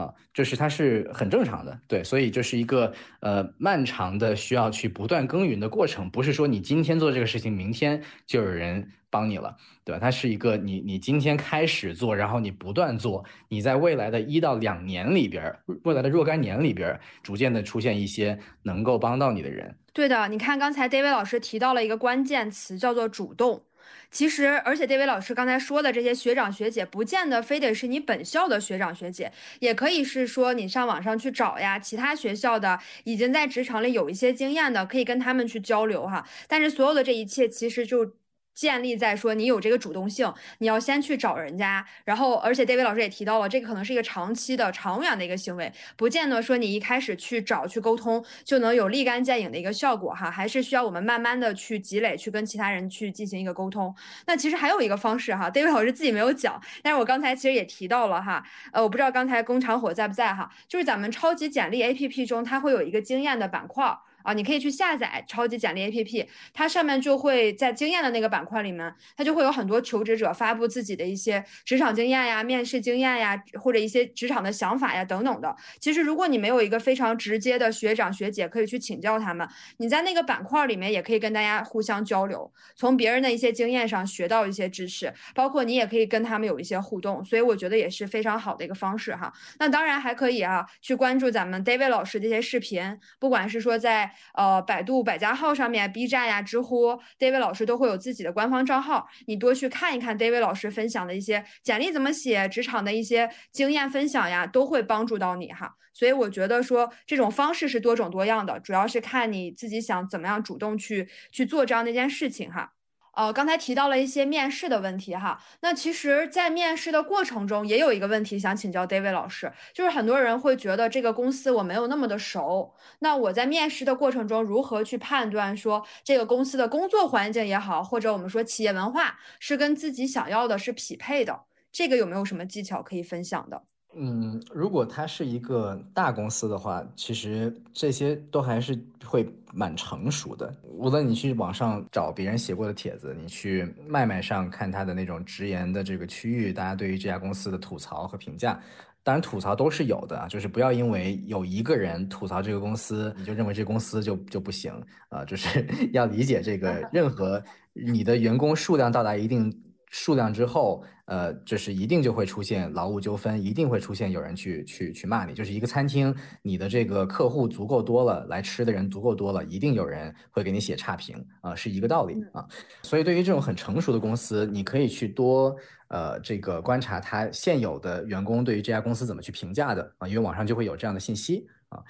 啊，就是它是很正常的，对，所以就是一个呃漫长的需要去不断耕耘的过程，不是说你今天做这个事情，明天就有人帮你了，对吧？它是一个你你今天开始做，然后你不断做，你在未来的一到两年里边，未来的若干年里边，逐渐的出现一些能够帮到你的人。对的，你看刚才 David 老师提到了一个关键词，叫做主动。其实，而且这位老师刚才说的这些学长学姐，不见得非得是你本校的学长学姐，也可以是说你上网上去找呀，其他学校的已经在职场里有一些经验的，可以跟他们去交流哈。但是所有的这一切，其实就。建立在说你有这个主动性，你要先去找人家，然后而且 David 老师也提到了，这个可能是一个长期的、长远的一个行为，不见得说你一开始去找去沟通就能有立竿见影的一个效果哈，还是需要我们慢慢的去积累，去跟其他人去进行一个沟通。那其实还有一个方式哈，David 老师自己没有讲，但是我刚才其实也提到了哈，呃，我不知道刚才工厂火在不在哈，就是咱们超级简历 APP 中，它会有一个经验的板块。啊，你可以去下载超级简历 APP，它上面就会在经验的那个板块里面，它就会有很多求职者发布自己的一些职场经验呀、面试经验呀，或者一些职场的想法呀等等的。其实，如果你没有一个非常直接的学长学姐可以去请教他们，你在那个板块里面也可以跟大家互相交流，从别人的一些经验上学到一些知识，包括你也可以跟他们有一些互动。所以我觉得也是非常好的一个方式哈。那当然还可以啊，去关注咱们 David 老师这些视频，不管是说在呃，百度百家号上面，B 站呀、知乎，David 老师都会有自己的官方账号，你多去看一看 David 老师分享的一些简历怎么写、职场的一些经验分享呀，都会帮助到你哈。所以我觉得说这种方式是多种多样的，主要是看你自己想怎么样主动去去做这样的一件事情哈。呃，刚才提到了一些面试的问题哈，那其实，在面试的过程中，也有一个问题想请教 David 老师，就是很多人会觉得这个公司我没有那么的熟，那我在面试的过程中，如何去判断说这个公司的工作环境也好，或者我们说企业文化是跟自己想要的是匹配的，这个有没有什么技巧可以分享的？嗯，如果它是一个大公司的话，其实这些都还是会蛮成熟的。无论你去网上找别人写过的帖子，你去脉脉上看他的那种直言的这个区域，大家对于这家公司的吐槽和评价，当然吐槽都是有的啊，就是不要因为有一个人吐槽这个公司，你就认为这公司就就不行啊，就是 要理解这个，任何你的员工数量到达一定。数量之后，呃，就是一定就会出现劳务纠纷，一定会出现有人去去去骂你。就是一个餐厅，你的这个客户足够多了，来吃的人足够多了，一定有人会给你写差评啊，是一个道理啊。所以对于这种很成熟的公司，你可以去多呃这个观察他现有的员工对于这家公司怎么去评价的啊，因为网上就会有这样的信息啊。呃，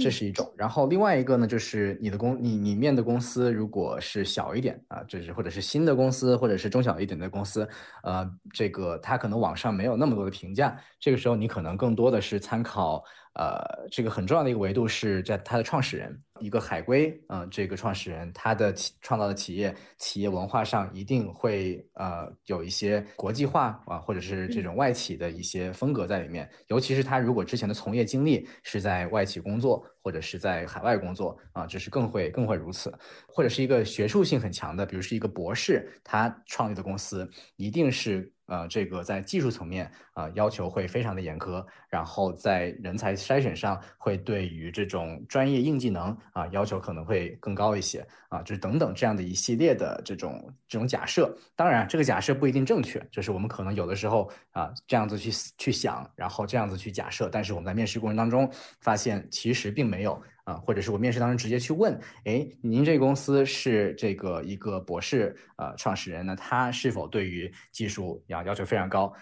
这是一种，然后另外一个呢，就是你的公你你面的公司如果是小一点啊，就是或者是新的公司，或者是中小一点的公司，呃，这个它可能网上没有那么多的评价，这个时候你可能更多的是参考。呃，这个很重要的一个维度是在它的创始人，一个海归，嗯，这个创始人他的创造的企业企业文化上一定会呃有一些国际化啊，或者是这种外企的一些风格在里面。尤其是他如果之前的从业经历是在外企工作或者是在海外工作啊，这是更会更会如此。或者是一个学术性很强的，比如是一个博士，他创立的公司一定是。呃，这个在技术层面啊，要求会非常的严苛，然后在人才筛选上，会对于这种专业硬技能啊，要求可能会更高一些啊，就是等等这样的一系列的这种这种假设。当然，这个假设不一定正确，就是我们可能有的时候啊，这样子去去想，然后这样子去假设，但是我们在面试过程当中发现，其实并没有。啊，或者是我面试当中直接去问，哎，您这个公司是这个一个博士呃创始人呢，他是否对于技术要要求非常高？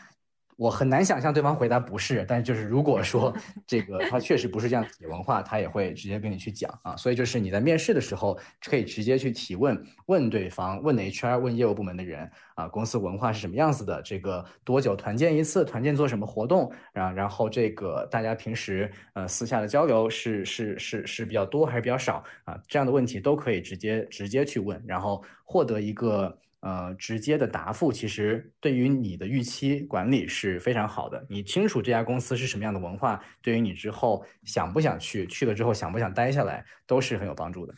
我很难想象对方回答不是，但是就是如果说 这个他确实不是这样企业文化，他也会直接跟你去讲啊。所以就是你在面试的时候可以直接去提问，问对方，问 HR，问业务部门的人啊，公司文化是什么样子的？这个多久团建一次？团建做什么活动？然然后这个大家平时呃私下的交流是是是是比较多还是比较少啊？这样的问题都可以直接直接去问，然后获得一个。呃，直接的答复其实对于你的预期管理是非常好的。你清楚这家公司是什么样的文化，对于你之后想不想去，去了之后想不想待下来，都是很有帮助的。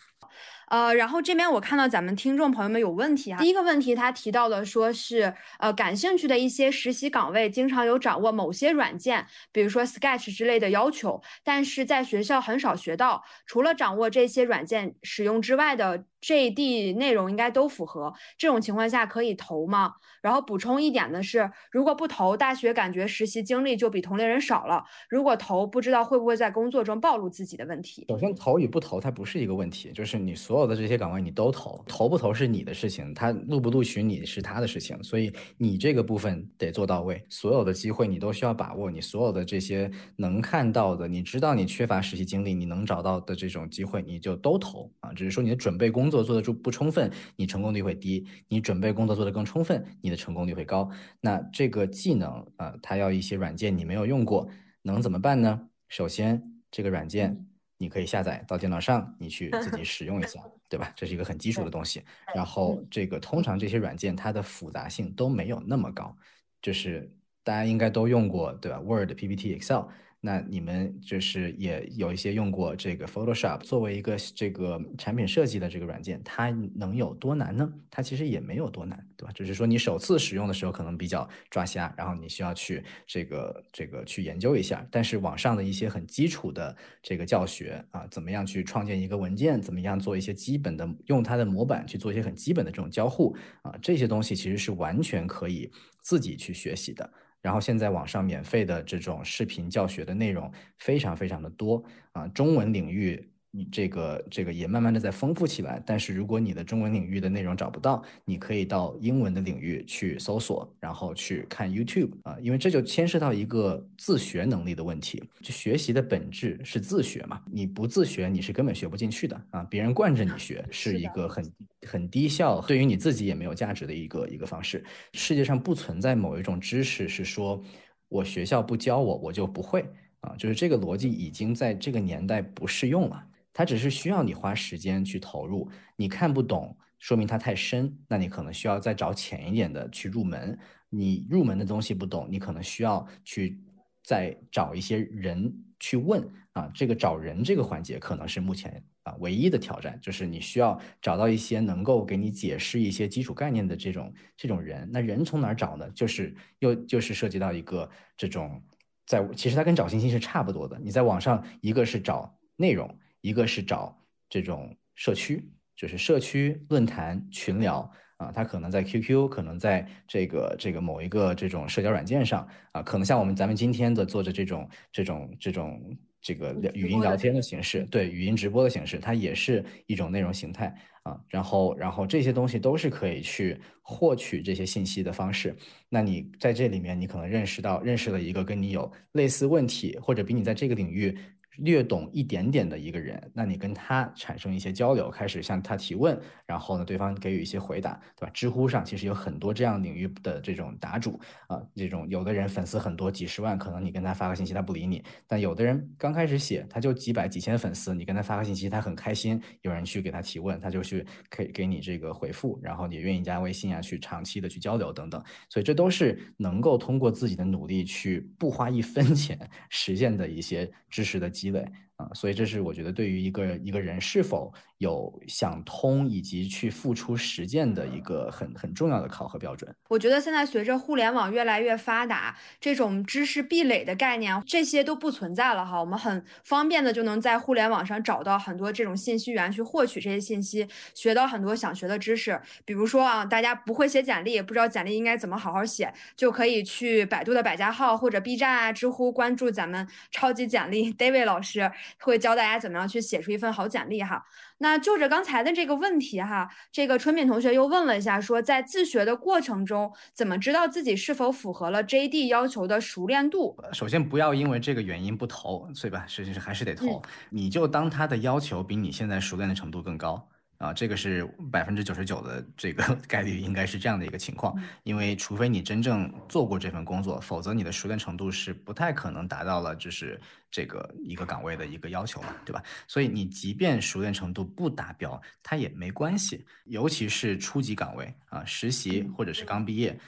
呃，然后这边我看到咱们听众朋友们有问题啊。第一个问题，他提到了说是呃感兴趣的一些实习岗位，经常有掌握某些软件，比如说 Sketch 之类的要求，但是在学校很少学到。除了掌握这些软件使用之外的 JD 内容应该都符合。这种情况下可以投吗？然后补充一点的是，如果不投，大学感觉实习经历就比同龄人少了。如果投，不知道会不会在工作中暴露自己的问题。首先，投与不投它不是一个问题，就是你所有。的这些岗位你都投，投不投是你的事情，他录不录取你是他的事情，所以你这个部分得做到位。所有的机会你都需要把握，你所有的这些能看到的，你知道你缺乏实习经历，你能找到的这种机会，你就都投啊。只是说你的准备工作做的不不充分，你成功率会低；你准备工作做得更充分，你的成功率会高。那这个技能啊，它要一些软件你没有用过，能怎么办呢？首先这个软件。你可以下载到电脑上，你去自己使用一下，对吧？这是一个很基础的东西。然后这个通常这些软件它的复杂性都没有那么高，就是大家应该都用过，对吧？Word、PPT、Excel。那你们就是也有一些用过这个 Photoshop 作为一个这个产品设计的这个软件，它能有多难呢？它其实也没有多难，对吧？只是说你首次使用的时候可能比较抓瞎，然后你需要去这个这个去研究一下。但是网上的一些很基础的这个教学啊，怎么样去创建一个文件，怎么样做一些基本的用它的模板去做一些很基本的这种交互啊，这些东西其实是完全可以自己去学习的。然后现在网上免费的这种视频教学的内容非常非常的多啊，中文领域。你这个这个也慢慢的在丰富起来，但是如果你的中文领域的内容找不到，你可以到英文的领域去搜索，然后去看 YouTube 啊，因为这就牵涉到一个自学能力的问题。就学习的本质是自学嘛，你不自学你是根本学不进去的啊，别人惯着你学 是一个很很低效，对于你自己也没有价值的一个一个方式。世界上不存在某一种知识是说我学校不教我我就不会啊，就是这个逻辑已经在这个年代不适用了。它只是需要你花时间去投入，你看不懂，说明它太深，那你可能需要再找浅一点的去入门。你入门的东西不懂，你可能需要去再找一些人去问啊。这个找人这个环节可能是目前啊唯一的挑战，就是你需要找到一些能够给你解释一些基础概念的这种这种人。那人从哪儿找呢？就是又就是涉及到一个这种在其实它跟找信息是差不多的。你在网上一个是找内容。一个是找这种社区，就是社区论坛群聊啊，他可能在 QQ，可能在这个这个某一个这种社交软件上啊，可能像我们咱们今天的做着这种这种这种这个语音聊天的形式，对语音直播的形式，它也是一种内容形态啊。然后然后这些东西都是可以去获取这些信息的方式。那你在这里面，你可能认识到认识了一个跟你有类似问题，或者比你在这个领域。略懂一点点的一个人，那你跟他产生一些交流，开始向他提问，然后呢，对方给予一些回答，对吧？知乎上其实有很多这样领域的这种答主啊，这种有的人粉丝很多，几十万，可能你跟他发个信息他不理你，但有的人刚开始写他就几百几千粉丝，你跟他发个信息他很开心，有人去给他提问，他就去给给你这个回复，然后你愿意加微信啊，去长期的去交流等等，所以这都是能够通过自己的努力去不花一分钱 实现的一些知识的。积累啊，所以这是我觉得对于一个一个人是否。有想通以及去付出实践的一个很很重要的考核标准。我觉得现在随着互联网越来越发达，这种知识壁垒的概念这些都不存在了哈。我们很方便的就能在互联网上找到很多这种信息源去获取这些信息，学到很多想学的知识。比如说啊，大家不会写简历，不知道简历应该怎么好好写，就可以去百度的百家号或者 B 站啊、知乎关注咱们超级简历 David 老师，会教大家怎么样去写出一份好简历哈。那就着刚才的这个问题哈，这个春敏同学又问了一下，说在自学的过程中，怎么知道自己是否符合了 JD 要求的熟练度？首先不要因为这个原因不投，对吧？是是还是得投，你就当他的要求比你现在熟练的程度更高。啊，这个是百分之九十九的这个 概率，应该是这样的一个情况。因为除非你真正做过这份工作，否则你的熟练程度是不太可能达到了就是这个一个岗位的一个要求嘛，对吧？所以你即便熟练程度不达标，它也没关系。尤其是初级岗位啊，实习或者是刚毕业。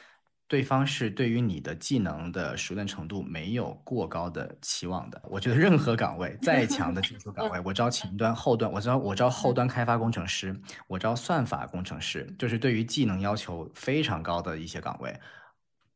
对方是对于你的技能的熟练程度没有过高的期望的。我觉得任何岗位再强的技术岗位，我招前端、后端，我招我招后端开发工程师，我招算法工程师，就是对于技能要求非常高的一些岗位，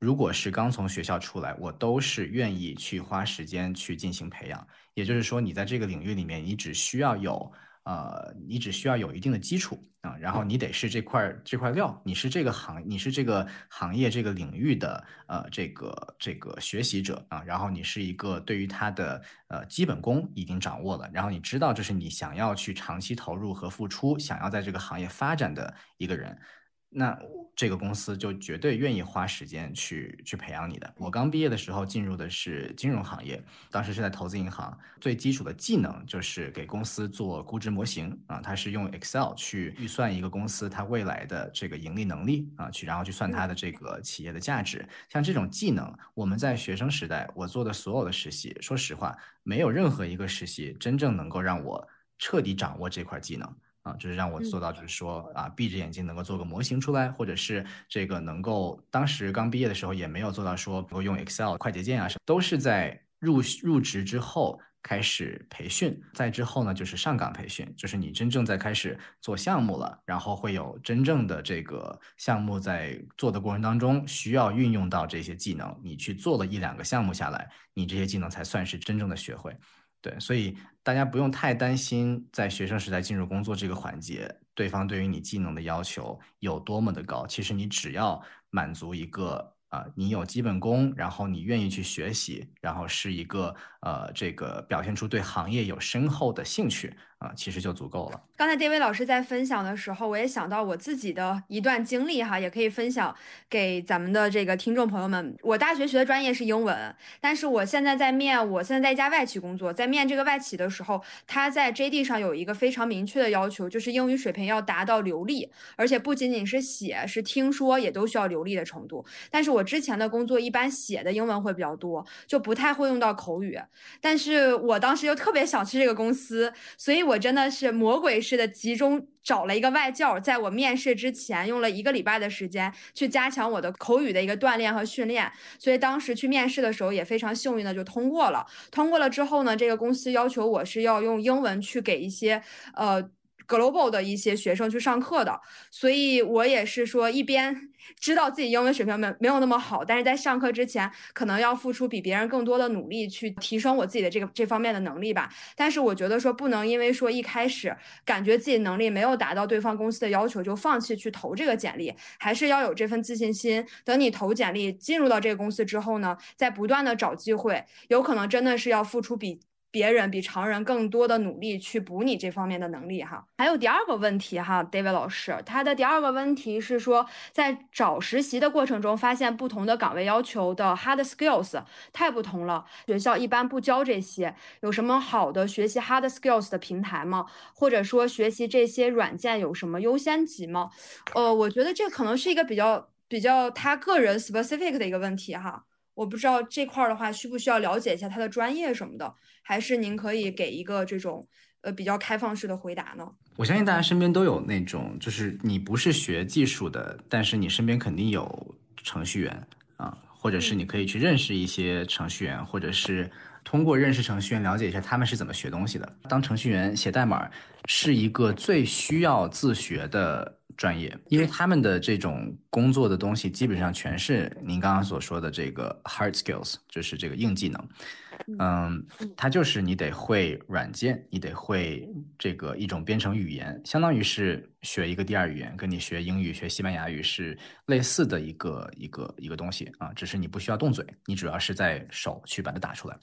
如果是刚从学校出来，我都是愿意去花时间去进行培养。也就是说，你在这个领域里面，你只需要有。呃，你只需要有一定的基础啊，然后你得是这块这块料，你是这个行，你是这个行业这个领域的呃这个这个学习者啊，然后你是一个对于它的呃基本功已经掌握了，然后你知道这是你想要去长期投入和付出，想要在这个行业发展的一个人。那这个公司就绝对愿意花时间去去培养你的。我刚毕业的时候进入的是金融行业，当时是在投资银行，最基础的技能就是给公司做估值模型啊，它是用 Excel 去预算一个公司它未来的这个盈利能力啊，去然后去算它的这个企业的价值。像这种技能，我们在学生时代我做的所有的实习，说实话，没有任何一个实习真正能够让我彻底掌握这块技能。啊，就是让我做到，就是说啊，闭着眼睛能够做个模型出来，或者是这个能够，当时刚毕业的时候也没有做到说，能够用 Excel 快捷键啊什么，都是在入入职之后开始培训，再之后呢就是上岗培训，就是你真正在开始做项目了，然后会有真正的这个项目在做的过程当中需要运用到这些技能，你去做了一两个项目下来，你这些技能才算是真正的学会。对，所以大家不用太担心，在学生时代进入工作这个环节，对方对于你技能的要求有多么的高。其实你只要满足一个。啊，你有基本功，然后你愿意去学习，然后是一个呃，这个表现出对行业有深厚的兴趣啊，其实就足够了。刚才 David 老师在分享的时候，我也想到我自己的一段经历哈，也可以分享给咱们的这个听众朋友们。我大学学的专业是英文，但是我现在在面，我现在在一家外企工作，在面这个外企的时候，他在 JD 上有一个非常明确的要求，就是英语水平要达到流利，而且不仅仅是写，是听说也都需要流利的程度。但是我。我之前的工作一般写的英文会比较多，就不太会用到口语。但是我当时又特别想去这个公司，所以我真的是魔鬼似的集中找了一个外教，在我面试之前用了一个礼拜的时间去加强我的口语的一个锻炼和训练。所以当时去面试的时候也非常幸运的就通过了。通过了之后呢，这个公司要求我是要用英文去给一些呃。global 的一些学生去上课的，所以我也是说一边知道自己英文水平没没有那么好，但是在上课之前可能要付出比别人更多的努力去提升我自己的这个这方面的能力吧。但是我觉得说不能因为说一开始感觉自己能力没有达到对方公司的要求就放弃去投这个简历，还是要有这份自信心。等你投简历进入到这个公司之后呢，在不断的找机会，有可能真的是要付出比。别人比常人更多的努力去补你这方面的能力哈。还有第二个问题哈，David 老师，他的第二个问题是说，在找实习的过程中，发现不同的岗位要求的 hard skills 太不同了，学校一般不教这些，有什么好的学习 hard skills 的平台吗？或者说学习这些软件有什么优先级吗？呃，我觉得这可能是一个比较比较他个人 specific 的一个问题哈。我不知道这块儿的话，需不需要了解一下他的专业什么的，还是您可以给一个这种呃比较开放式的回答呢？我相信大家身边都有那种，就是你不是学技术的，但是你身边肯定有程序员啊，或者是你可以去认识一些程序员，或者是通过认识程序员了解一下他们是怎么学东西的。当程序员写代码是一个最需要自学的。专业，因为他们的这种工作的东西基本上全是您刚刚所说的这个 hard skills，就是这个硬技能。嗯，它就是你得会软件，你得会这个一种编程语言，相当于是学一个第二语言，跟你学英语、学西班牙语是类似的一个一个一个东西啊，只是你不需要动嘴，你主要是在手去把它打出来。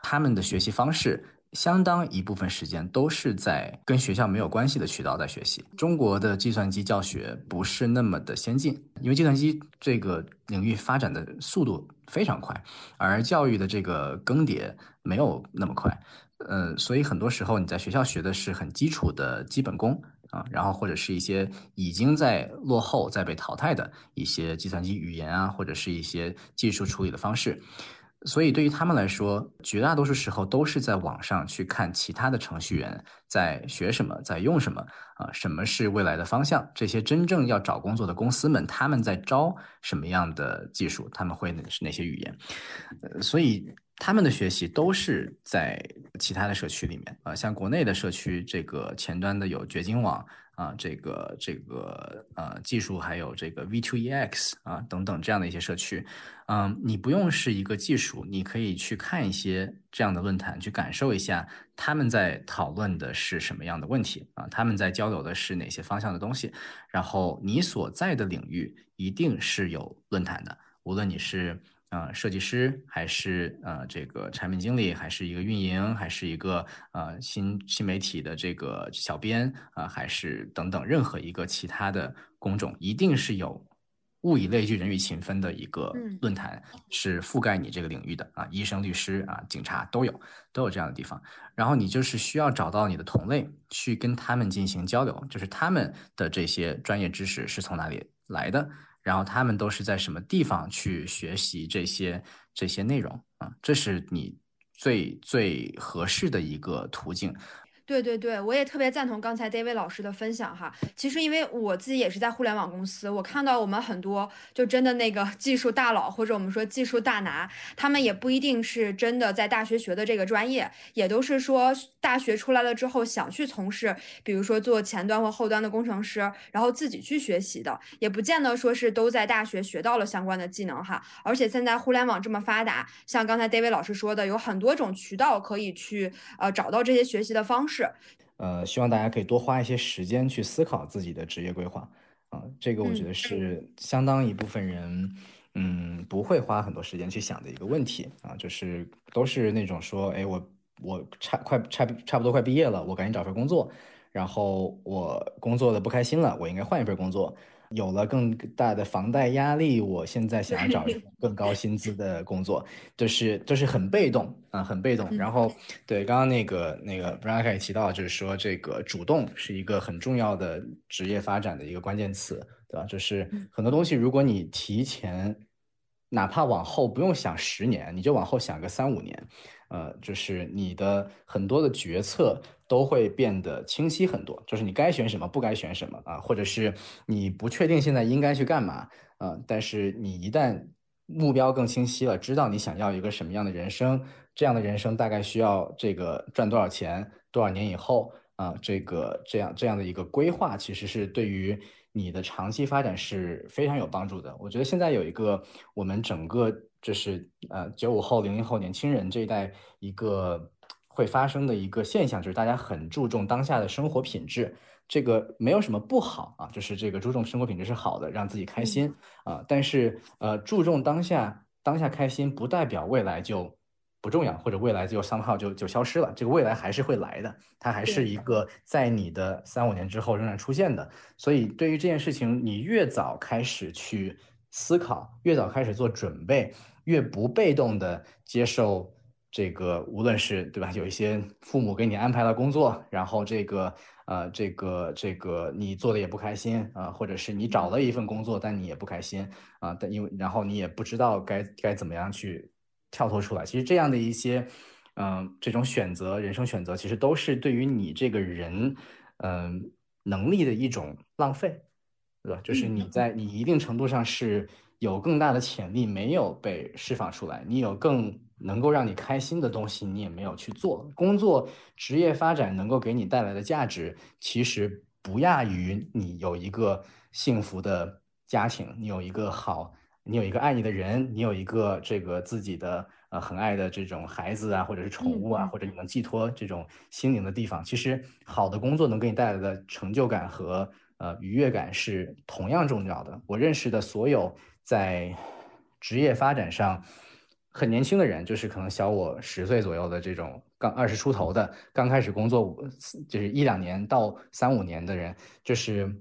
他们的学习方式。相当一部分时间都是在跟学校没有关系的渠道在学习。中国的计算机教学不是那么的先进，因为计算机这个领域发展的速度非常快，而教育的这个更迭没有那么快。呃，所以很多时候你在学校学的是很基础的基本功啊，然后或者是一些已经在落后、在被淘汰的一些计算机语言啊，或者是一些技术处理的方式。所以对于他们来说，绝大多数时候都是在网上去看其他的程序员在学什么，在用什么啊，什么是未来的方向？这些真正要找工作的公司们，他们在招什么样的技术？他们会是哪些语言？呃，所以他们的学习都是在其他的社区里面啊，像国内的社区，这个前端的有掘金网。啊，这个这个呃技术还有这个 V2EX 啊等等这样的一些社区，嗯，你不用是一个技术，你可以去看一些这样的论坛，去感受一下他们在讨论的是什么样的问题啊，他们在交流的是哪些方向的东西，然后你所在的领域一定是有论坛的，无论你是。呃，设计师还是呃这个产品经理，还是一个运营，还是一个呃新新媒体的这个小编啊，还是等等任何一个其他的工种，一定是有物以类聚，人以群分的一个论坛，是覆盖你这个领域的啊，医生、律师啊、警察都有，都有这样的地方。然后你就是需要找到你的同类，去跟他们进行交流，就是他们的这些专业知识是从哪里来的。然后他们都是在什么地方去学习这些这些内容啊？这是你最最合适的一个途径。对对对，我也特别赞同刚才 David 老师的分享哈。其实因为我自己也是在互联网公司，我看到我们很多就真的那个 技术大佬或者我们说技术大拿，他们也不一定是真的在大学学的这个专业，也都是说大学出来了之后想去从事，比如说做前端或后端的工程师，然后自己去学习的，也不见得说是都在大学学到了相关的技能哈。而且现在互联网这么发达，像刚才 David 老师说的，有很多种渠道可以去呃找到这些学习的方式。是，呃，希望大家可以多花一些时间去思考自己的职业规划，啊，这个我觉得是相当一部分人，嗯，不会花很多时间去想的一个问题。啊，就是都是那种说，哎，我我差快差差不多快毕业了，我赶紧找份工作，然后我工作的不开心了，我应该换一份工作。有了更大的房贷压力，我现在想要找一份 更高薪资的工作，就是就是很被动啊，很被动。然后对刚刚那个那个 b r a n 也提到，就是说这个主动是一个很重要的职业发展的一个关键词，对吧？就是很多东西，如果你提前，哪怕往后不用想十年，你就往后想个三五年，呃，就是你的很多的决策。都会变得清晰很多，就是你该选什么，不该选什么啊，或者是你不确定现在应该去干嘛啊，但是你一旦目标更清晰了，知道你想要一个什么样的人生，这样的人生大概需要这个赚多少钱，多少年以后啊，这个这样这样的一个规划，其实是对于你的长期发展是非常有帮助的。我觉得现在有一个我们整个就是呃九五后、零零后年轻人这一代一个。会发生的一个现象就是大家很注重当下的生活品质，这个没有什么不好啊，就是这个注重生活品质是好的，让自己开心啊。但是呃，注重当下当下开心，不代表未来就不重要，或者未来就 somehow 就就消失了。这个未来还是会来的，它还是一个在你的三五年之后仍然出现的。所以对于这件事情，你越早开始去思考，越早开始做准备，越不被动的接受。这个无论是对吧，有一些父母给你安排了工作，然后这个呃，这个这个你做的也不开心啊，或者是你找了一份工作，但你也不开心啊，但因为然后你也不知道该该怎么样去跳脱出来。其实这样的一些嗯，这种选择，人生选择，其实都是对于你这个人嗯能力的一种浪费，对吧？就是你在你一定程度上是有更大的潜力没有被释放出来，你有更。能够让你开心的东西，你也没有去做。工作、职业发展能够给你带来的价值，其实不亚于你有一个幸福的家庭，你有一个好，你有一个爱你的人，你有一个这个自己的呃很爱的这种孩子啊，或者是宠物啊，或者你能寄托这种心灵的地方。其实好的工作能给你带来的成就感和呃愉悦感是同样重要的。我认识的所有在职业发展上。很年轻的人，就是可能小我十岁左右的这种刚二十出头的，刚开始工作五就是一两年到三五年的人，就是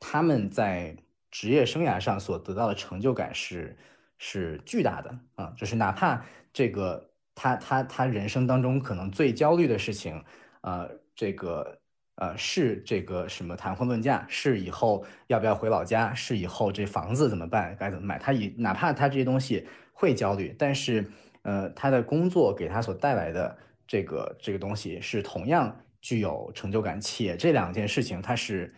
他们在职业生涯上所得到的成就感是是巨大的啊，就是哪怕这个他他他人生当中可能最焦虑的事情，呃，这个。呃，是这个什么谈婚论嫁，是以后要不要回老家，是以后这房子怎么办，该怎么买？他以哪怕他这些东西会焦虑，但是呃，他的工作给他所带来的这个这个东西是同样具有成就感，且这两件事情它是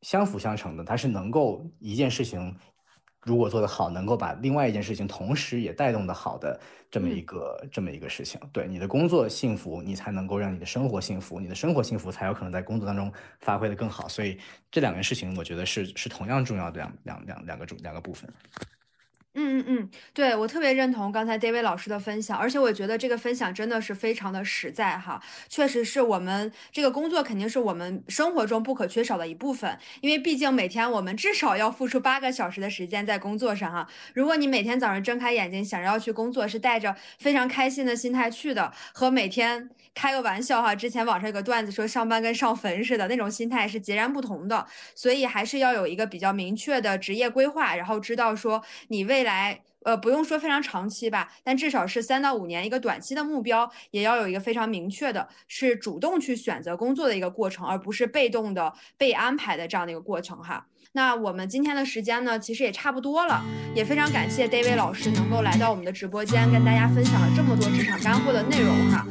相辅相成的，它是能够一件事情。如果做得好，能够把另外一件事情同时也带动的好的这么一个这么一个事情，对你的工作幸福，你才能够让你的生活幸福，你的生活幸福才有可能在工作当中发挥的更好。所以这两件事情，我觉得是是同样重要的两两两两个主两个部分。嗯嗯嗯，对我特别认同刚才 David 老师的分享，而且我觉得这个分享真的是非常的实在哈，确实是我们这个工作肯定是我们生活中不可缺少的一部分，因为毕竟每天我们至少要付出八个小时的时间在工作上哈。如果你每天早上睁开眼睛想要去工作，是带着非常开心的心态去的，和每天开个玩笑哈，之前网上有个段子说上班跟上坟似的那种心态是截然不同的，所以还是要有一个比较明确的职业规划，然后知道说你未来。呃，不用说非常长期吧，但至少是三到五年一个短期的目标，也要有一个非常明确的，是主动去选择工作的一个过程，而不是被动的被安排的这样的一个过程哈。那我们今天的时间呢，其实也差不多了，也非常感谢 David 老师能够来到我们的直播间，跟大家分享了这么多职场干货的内容哈。